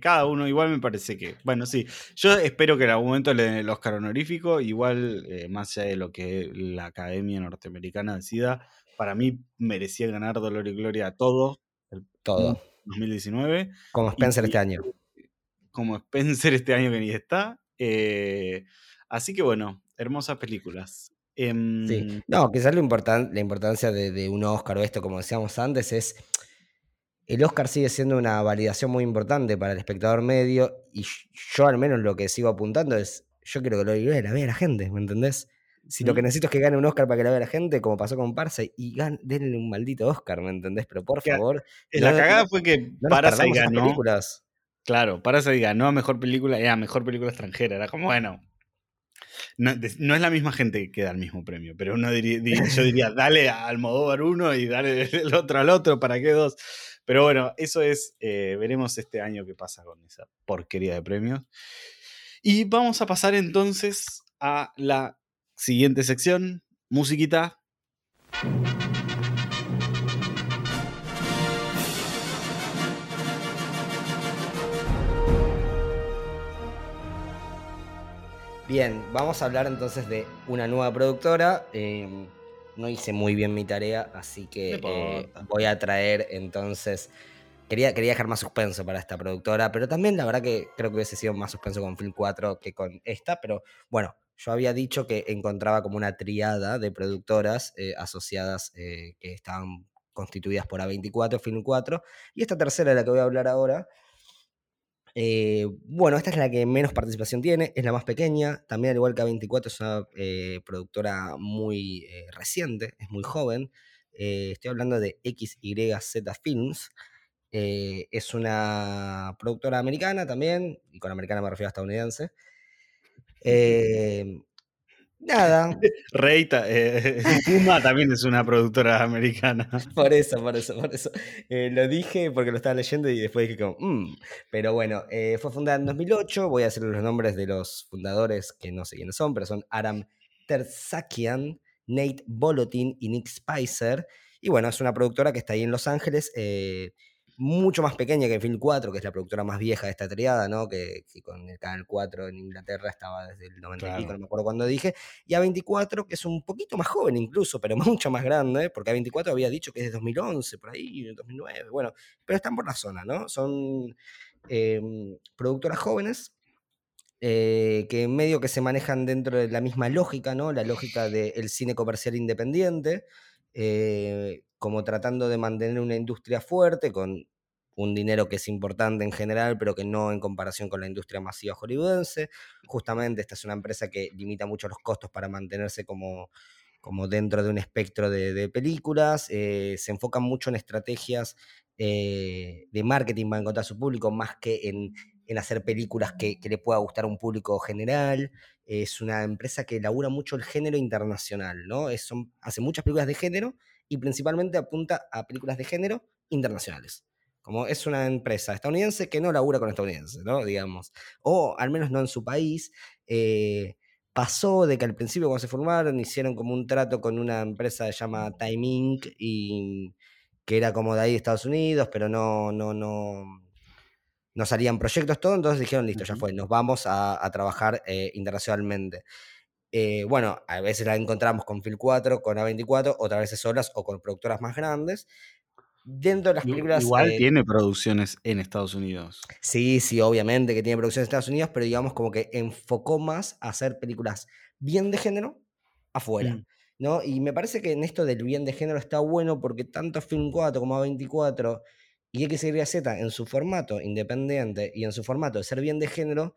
cada uno igual me parece que. Bueno, sí. Yo espero que en algún momento le den el Oscar honorífico, igual, más allá de lo que la Academia Norteamericana decida, para mí merecía ganar Dolor y Gloria a todo. El, todo. 2019. Como Spencer este año. Como Spencer este año que ni está. Eh, así que bueno, hermosas películas. sí. Em, no, quizás lo la importancia de, un Oscar o esto, como decíamos antes, es. El Oscar sigue siendo una validación muy importante para el espectador medio y yo al menos lo que sigo apuntando es, yo quiero que lo la vea la gente, ¿me entendés? Si lo que necesito es que gane un Oscar para que la vea la gente, como pasó con Parse, y denle un maldito Oscar, ¿me entendés? Pero por favor. La cagada fue que no Parasite ganó. Películas. Claro, Parasite ganó a mejor película, era mejor película extranjera. Era como, bueno. No, es la misma gente que da el mismo premio, pero uno diría, yo diría, dale al Almodóvar uno y dale el otro al otro, ¿para qué dos? Pero bueno, eso es, eh, veremos este año qué pasa con esa porquería de premios. Y vamos a pasar entonces a la Siguiente sección, musiquita. Bien, vamos a hablar entonces de una nueva productora. Em, no hice muy bien mi tarea, así que eh, voy a traer entonces. Quería, quería dejar más suspenso para esta productora, pero también la verdad que creo que hubiese sido más suspenso con Film 4 que con esta. Pero bueno, yo había dicho que encontraba como una triada de productoras eh, asociadas eh, que estaban constituidas por A24, Film 4, y esta tercera de la que voy a hablar ahora, eh, bueno, esta es la que menos participación tiene, es la más pequeña, también al igual que A24 es una productora muy reciente, es muy joven, estoy hablando de XYZ Films, es una productora americana también, y con americana me refiero a estadounidense, eh, nada. Reita, eh, Puma también es una productora americana. Por eso, por eso, por eso. Eh, lo dije porque lo estaba leyendo y después dije como, mm". pero bueno, fue fundada en 2008, voy a hacer los nombres de los fundadores que no sé quiénes son, pero son Aram Terzakian, Nate Bolotin y Nick Spicer. Y bueno, es una productora que está ahí en Los Ángeles mucho más pequeña que Film 4, que es la productora más vieja de esta triada, ¿no? Que, con el Canal 4 en Inglaterra estaba desde el 90 y pico, no me acuerdo cuándo dije, y A24, que es un poquito más joven incluso, pero mucho más grande, porque A24 había dicho que es de 2011, por ahí, 2009, bueno, pero están por la zona, ¿no? Son em, productoras jóvenes eh, que medio que se manejan dentro de la misma lógica, ¿no? La lógica del cine comercial independiente, eh, como tratando de mantener una industria fuerte con un dinero que es importante en general, pero que no en comparación con la industria masiva hollywoodense. Justamente esta es una empresa que limita mucho los costos para mantenerse como, como dentro de un espectro de, películas. Eh, se enfocan mucho en estrategias eh, de marketing para encontrar a su público, más que en, hacer películas que, le pueda gustar a un público general. Es una empresa que elabora mucho el género internacional, ¿no? hace muchas películas de género y principalmente apunta a películas de género internacionales. Como es una empresa estadounidense que no labura con estadounidenses, ¿no? Digamos. O al menos no en su país. Eh, pasó de que al principio cuando se formaron hicieron como un trato con una empresa que se llama Time Inc. y que era como de ahí de Estados Unidos, pero no, no, no, no salían proyectos, todo, entonces dijeron, listo, ya fue, nos vamos a, trabajar eh, internacionalmente. Eh, bueno, a veces la encontramos con Phil 4, con A24, otras veces solas o con productoras más grandes, dentro de las películas. Igual eh, tiene producciones en Estados Unidos. Sí, sí, obviamente que tiene producciones en Estados Unidos, pero digamos como que enfocó más a hacer películas bien de género afuera. Mm. ¿no? Y me parece que en esto del bien de género está bueno porque tanto Film 4 como A24 y XYZ en su formato independiente y en su formato de ser bien de género,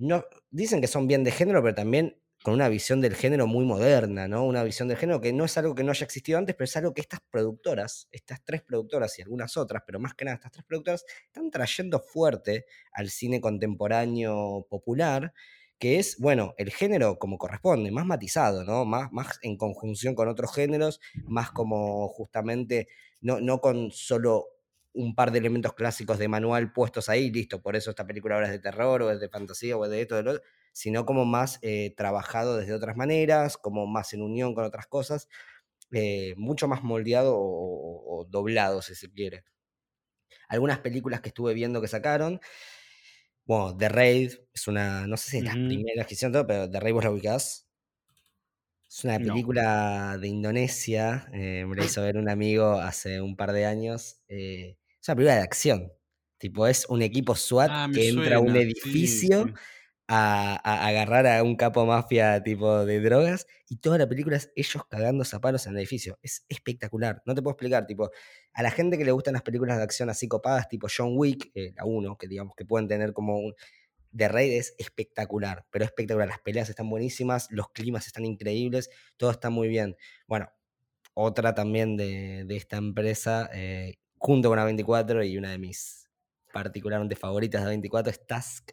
no, dicen que son bien de género, pero también con una visión del género muy moderna, ¿no? Una visión del género que no es algo que no haya existido antes, pero es algo que estas productoras, estas tres productoras y algunas otras, pero más que nada estas tres productoras, están trayendo fuerte al cine contemporáneo popular, que es, bueno, el género como corresponde, más matizado, ¿no? Más, más en conjunción con otros géneros, más como justamente, no, no con solo un par de elementos clásicos de manual puestos ahí, listo, por eso esta película ahora es de terror o es de fantasía o es de esto, de lo otro sino como más eh, trabajado desde otras maneras, como más en unión con otras cosas, eh, mucho más moldeado o, doblado, si se quiere. Algunas películas que estuve viendo que sacaron, bueno, The Raid, es una, no sé si es la primera que hicieron todo, pero The Raid vos la ubicás. Es una película de Indonesia, eh, me la hizo ver un amigo hace un par de años. Es una película de acción. Tipo, es un equipo SWAT ah, que entra a un edificio a, agarrar a un capo mafia tipo de drogas y toda la película es ellos cagando zapatos en el edificio. Es espectacular. No te puedo explicar, tipo, a la gente que le gustan las películas de acción así copadas, tipo John Wick, eh, la uno, que digamos que pueden tener como un... De Raid es espectacular, pero espectacular. Las peleas están buenísimas, los climas están increíbles, todo está muy bien. Bueno, otra también de, esta empresa, eh, junto con A24 y una de mis particularmente favoritas de A24 es Task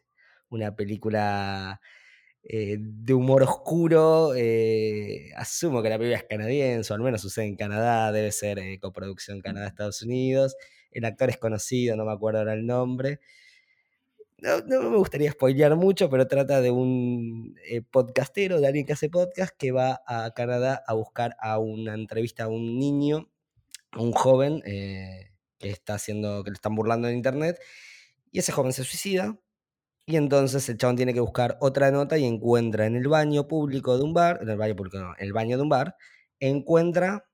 una película eh, de humor oscuro. Eh, asumo que la película es canadiense, o al menos sucede en Canadá, debe ser eh, coproducción Canadá-Estados Unidos. El actor es conocido, no me acuerdo ahora el nombre. No, me gustaría spoilear mucho, pero trata de un podcastero, de alguien que hace podcast, que va a Canadá a buscar a una entrevista a un niño, a un joven que está haciendo, que lo están burlando en internet, y ese joven se suicida, y entonces el chabón tiene que buscar otra nota y encuentra en el baño público de un bar, en el baño público no, en el baño de un bar, encuentra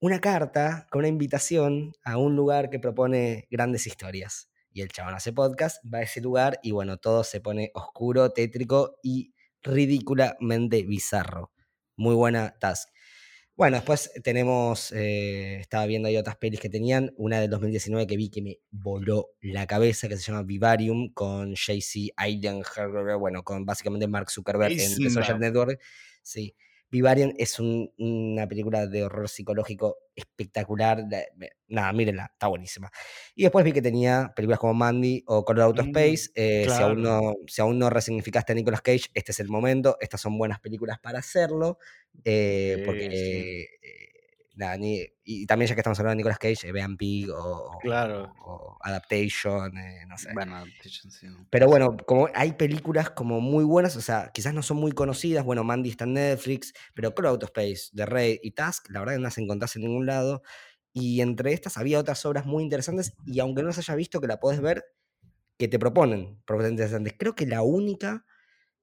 una carta con una invitación a un lugar que propone grandes historias. Y el chabón hace podcast, va a ese lugar y bueno, todo se pone oscuro, tétrico y ridículamente bizarro. Muy buena task. Bueno, después tenemos, eh, estaba viendo ahí otras pelis que tenían, una del 2019 que vi que me voló la cabeza, que se llama Vivarium, con JC Eisenberg, bueno, con básicamente Mark Zuckerberg en Social Network. Sí. Vivarium es una película de horror psicológico espectacular. Nada, mírenla, está buenísima. Y después vi que tenía películas como Mandy o Color Out of mm, Space. Eh, si, aún no, si aún no resignificaste a Nicolas Cage, este es el momento. Estas son buenas películas para hacerlo. Eh, porque y también ya que estamos hablando de Nicolas Cage, eh, vean Pig o, claro. o, Adaptation, eh, no sé. Bueno, Adaptation, sí. Pero bueno, como hay películas como muy buenas, o sea, quizás no son muy conocidas, bueno, Mandy está en Netflix, pero Crowd Space, The Raid y Task, la verdad que no las encontrás en ningún lado. Y entre estas había otras obras muy interesantes y aunque no las haya visto, que la podés ver, que te proponen propuestas interesantes. Creo que la única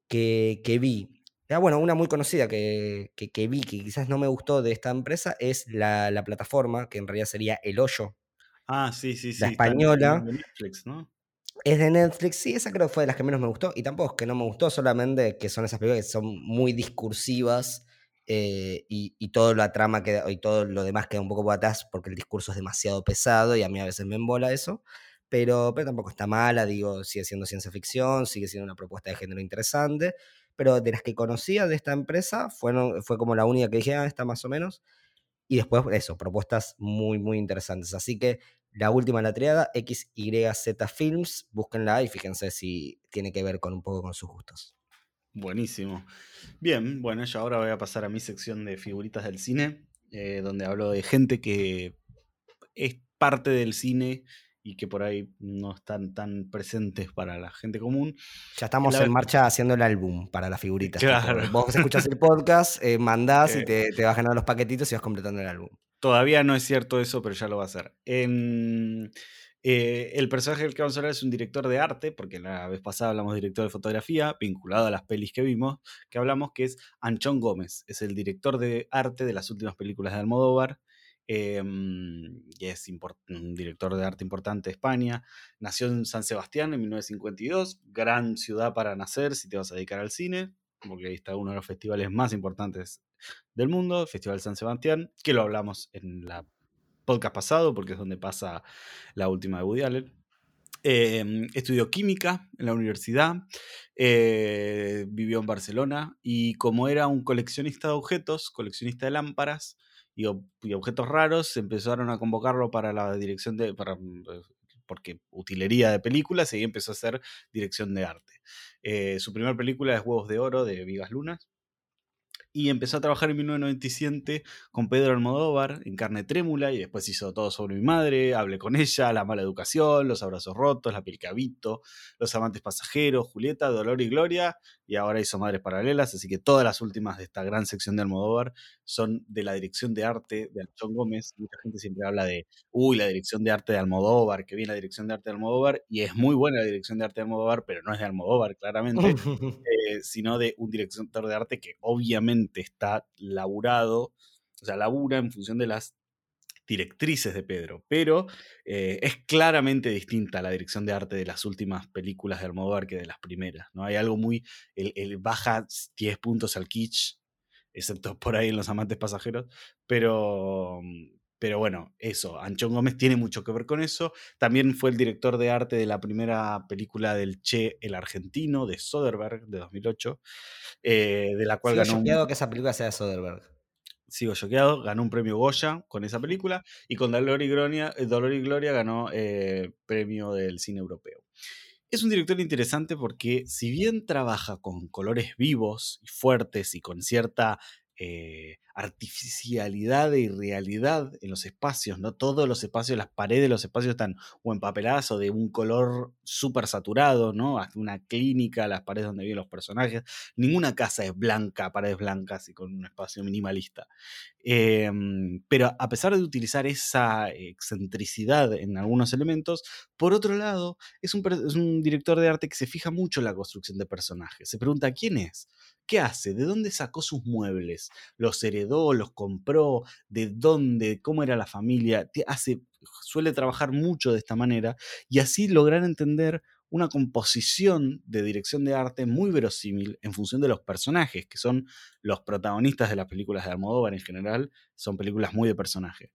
que, que vi bueno, una muy conocida que, que, vi, que quizás no me gustó de esta empresa, es la, la, plataforma, que en realidad sería El Hoyo. Ah, sí, sí, sí. La española. De Netflix, ¿no? Es de Netflix, sí, esa creo que fue de las que menos me gustó. Y tampoco es que no me gustó, solamente que son esas películas que son muy discursivas eh, y, y todo la trama queda, y todo lo demás queda un poco por atrás porque el discurso es demasiado pesado y a mí a veces me embola eso. Pero, pero tampoco está mala, digo, sigue siendo ciencia ficción, sigue siendo una propuesta de género interesante. Pero de las que conocía de esta empresa, fue como la única que dije, ah, está más o menos. Y después, eso, propuestas muy, muy interesantes. Así que la última en la triada, XYZ Films, búsquenla y fíjense si tiene que ver con un poco con sus gustos. Buenísimo. Bien, bueno, yo ahora voy a pasar a mi sección de figuritas del cine, eh, donde hablo de gente que es parte del cine y que por ahí no están tan presentes para la gente común. Ya estamos en marcha haciendo el álbum para las figuritas. Claro. Vos escuchas el podcast, eh, mandás y te, te vas ganando los paquetitos y vas completando el álbum. Todavía no es cierto eso, pero ya lo va a hacer. En, eh, el personaje del que vamos a hablar es un director de arte, porque la vez pasada hablamos de director de fotografía, vinculado a las pelis que vimos, que hablamos, que es Anchón Gómez. Es el director de arte de las últimas películas de Almodóvar. Em, es un director de arte importante de España. Nació en San Sebastián en 1952, gran ciudad para nacer si te vas a dedicar al cine, porque ahí está uno de los festivales más importantes del mundo, el Festival San Sebastián, que lo hablamos en la podcast pasado, porque es donde pasa la última de Woody Allen. Em, estudió química en la universidad, eh, vivió en Barcelona y como era un coleccionista de objetos, coleccionista de lámparas y, objetos raros, empezaron a convocarlo para la dirección de, para, eh, porque utilería de películas y empezó a hacer dirección de arte. Eh, su primera película es Huevos de Oro de Vigas Lunas y empezó a trabajar en 1997 con Pedro Almodóvar en Carne Trémula y después hizo todo sobre mi madre, Hablé con ella, La mala educación, Los abrazos rotos, La piel Los amantes pasajeros, Julieta, Dolor y Gloria y ahora hizo Madres Paralelas, así que todas las últimas de esta gran sección de Almodóvar son de la dirección de arte de Anchón Gómez. Mucha gente siempre habla de, uy, la dirección de arte de Almodóvar, que viene la dirección de arte de Almodóvar y es muy buena la dirección de arte de Almodóvar, pero no es de Almodóvar, claramente, eh, sino de un director de arte que obviamente está laburado, o sea, labura en función de las directrices de Pedro, pero eh, es claramente distinta la dirección de arte de las últimas películas de Almodóvar que de las primeras, ¿no? Hay algo muy, el, baja 10 puntos al kitsch, excepto por ahí en Los Amantes Pasajeros, pero, pero bueno, eso, Anchón Gómez tiene mucho que ver con eso. También fue el director de arte de la primera película del Che, el argentino, de Soderbergh, de 2008, eh, de la cual Sigo ganó. choqueado que esa película sea de Soderbergh. Sigo choqueado, ganó un premio Goya con esa película y con Dolor y Gloria, eh, y Gloria ganó eh, premio del cine europeo. Es un director interesante porque si bien trabaja con colores vivos y fuertes y con cierta eh, artificialidad y realidad en los espacios, ¿no? Todos los espacios, las paredes de los espacios están o empapeladas o de un color súper saturado, ¿no? Hasta una clínica, las paredes donde viven los personajes. Ninguna casa es blanca, paredes blancas y con un espacio minimalista. Em, pero a pesar de utilizar esa excentricidad en algunos elementos, por otro lado, es un, es un director de arte que se fija mucho en la construcción de personajes. Se pregunta quién es, ¿Qué hace? ¿De dónde sacó sus muebles? ¿Los heredó? ¿Los compró? ¿De dónde? ¿Cómo era la familia? Hace, suele trabajar mucho de esta manera y así lograr entender una composición de dirección de arte muy verosímil en función de los personajes, que son los protagonistas de las películas de Almodóvar en general, son películas muy de personaje.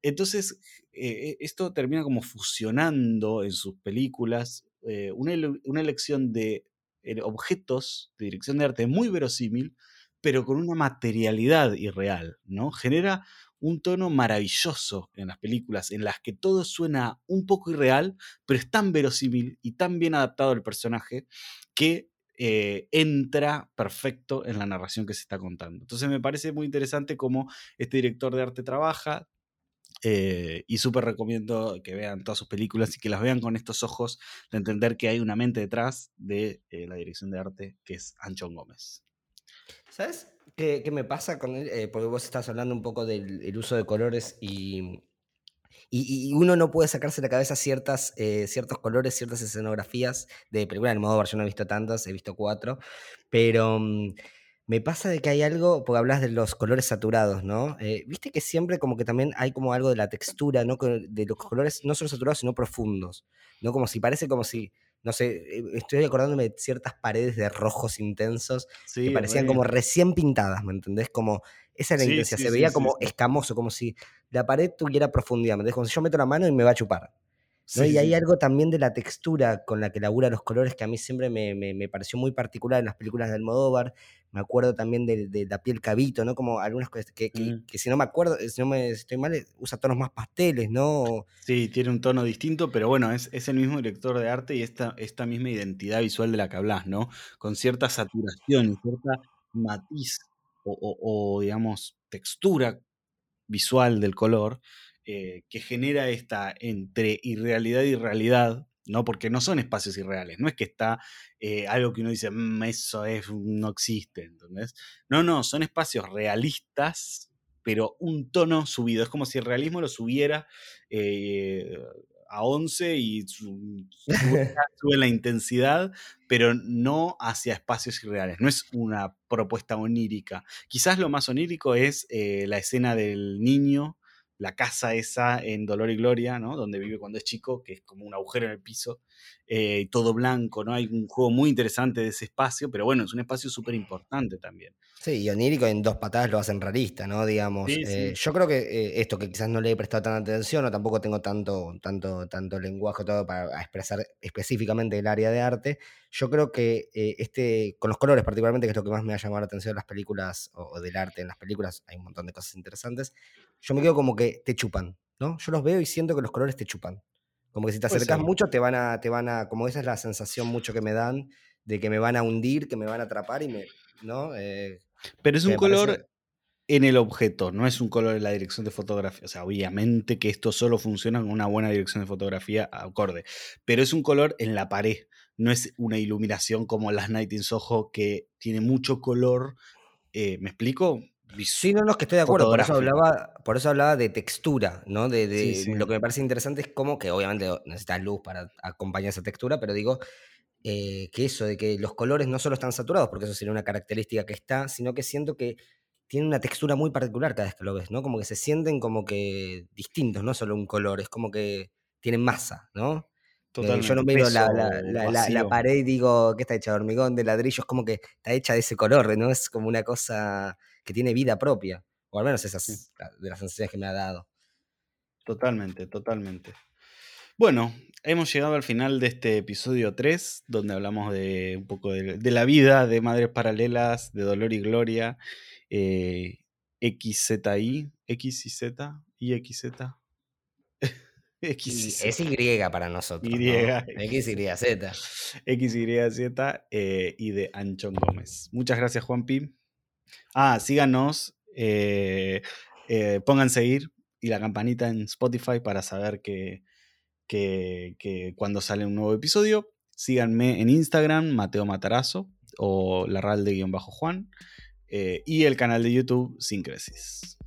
Entonces, eh, esto termina como fusionando en sus películas eh, una, una elección de objetos de dirección de arte muy verosímil, pero con una materialidad irreal, ¿no? Genera un tono maravilloso en las películas, en las que todo suena un poco irreal, pero es tan verosímil y tan bien adaptado al personaje que eh, entra perfecto en la narración que se está contando. Entonces me parece muy interesante cómo este director de arte trabaja, eh, y súper recomiendo que vean todas sus películas y que las vean con estos ojos de entender que hay una mente detrás de eh, la dirección de arte que es Anchón Gómez. ¿Sabes qué, me pasa con él? Eh, porque vos estás hablando un poco del uso de colores y, y, uno no puede sacarse de la cabeza ciertas, ciertos colores, ciertas escenografías de películas. En modo yo no he visto tantas, he visto cuatro, pero... Mm, me pasa de que hay algo, porque hablas de los colores saturados, ¿no? Eh, viste que siempre como que también hay como algo de la textura, ¿no? De los colores no solo saturados, sino profundos, ¿no? Como si parece como si no sé, eh, estoy acordándome de ciertas paredes de rojos intensos Sí, que parecían re. como recién pintadas, ¿me entendés? Como esa era la Sí, intensidad, sí, se veía como escamoso, como si la pared tuviera profundidad, ¿me entendés? Como si yo meto la mano y me va a chupar. ¿No? Sí, y hay sí. algo también de la textura con la que labura los colores que a mí siempre me, me- me pareció muy particular en las películas de Almodóvar. Me acuerdo también de, de la piel cabito, ¿no? Como algunas cosas que, que- Mm. que si no me acuerdo, si no me estoy mal, eh, usa tonos más pasteles, ¿no? Sí, tiene un tono distinto, pero bueno, es, es el mismo director de arte y esta, esta misma identidad visual de la que hablas, ¿no? Con cierta saturación y cierta matiz o, o- o, digamos, textura visual del color eh, que genera esta entre irrealidad y realidad, ¿no? Porque no son espacios irreales, no es que está eh, algo que uno dice, "Mm, eso es, no existe, ¿entendés? No, no, son espacios realistas, pero un tono subido. Es como si el realismo lo subiera eh, a 11 y su- sube, sube la intensidad, pero no hacia espacios irreales. No es una propuesta onírica. Quizás lo más onírico es eh, la escena del niño, la casa esa en Dolor y Gloria, ¿no? Donde vive cuando es chico, que es como un agujero en el piso, eh, todo blanco, ¿no? Hay un juego muy interesante de ese espacio, pero bueno, es un espacio súper importante también. Sí, y onírico en dos patadas lo hacen realista, ¿no? Digamos, Sí, eh, yo creo que eh, esto que quizás no le he prestado tanta atención o tampoco tengo tanto, tanto, tanto lenguaje todo para expresar específicamente el área de arte, yo creo que este, con los colores particularmente, que es lo que más me ha llamado la atención de las películas o, o del arte en las películas, hay un montón de cosas interesantes, yo me quedo como que te chupan, ¿no? Yo los veo y siento que los colores te chupan. Como que si te acercas ser. mucho te van a, te van a, como esa es la sensación mucho que me dan de que me van a hundir, que me van a atrapar y me, ¿no? Eh, Pero es un color parece- en el objeto, no es un color en la dirección de fotografía. O sea, obviamente que esto solo funciona con una buena dirección de fotografía acorde. Pero es un color en la pared, no es una iluminación como las Night in Soho que tiene mucho color. eh, ¿Me explico? Sí, no, no, es que estoy de acuerdo, por eso hablaba, por eso hablaba de textura, ¿no? De, de- Sí, sí. Lo que me parece interesante es como que obviamente necesitas luz para acompañar esa textura, pero digo eh, que eso, de que los colores no solo están saturados, porque eso sería una característica que está, sino que siento que tienen una textura muy particular cada vez que lo ves, ¿no? Como que se sienten como que distintos, no solo un color, es como que tienen masa, ¿no? Eh, yo no Totalmente. miro la, la- pared y digo que está hecha de hormigón, de ladrillo, es como que está hecha de ese color, ¿no? Es como una cosa que tiene vida propia. O al menos esas la- de las sensaciones que me ha dado. Totalmente, totalmente. Bueno, hemos llegado al final de este episodio 3, donde hablamos de un poco de, de la vida de Madres Paralelas, de Dolor y Gloria, eh, XZI, X y Z, y XZ. X es Y para nosotros. Y, ¿no? X. X, Y, Z. X, Y, Z eh, y de Anchón Gómez. Muchas gracias, Juanpi. Ah, síganos, eh, eh, pongan seguir y la campanita en Spotify para saber que, que, cuando sale un nuevo episodio. Síganme en Instagram, Mateo Matarazo o Larralde-Juan eh, y el canal de YouTube Sincresis.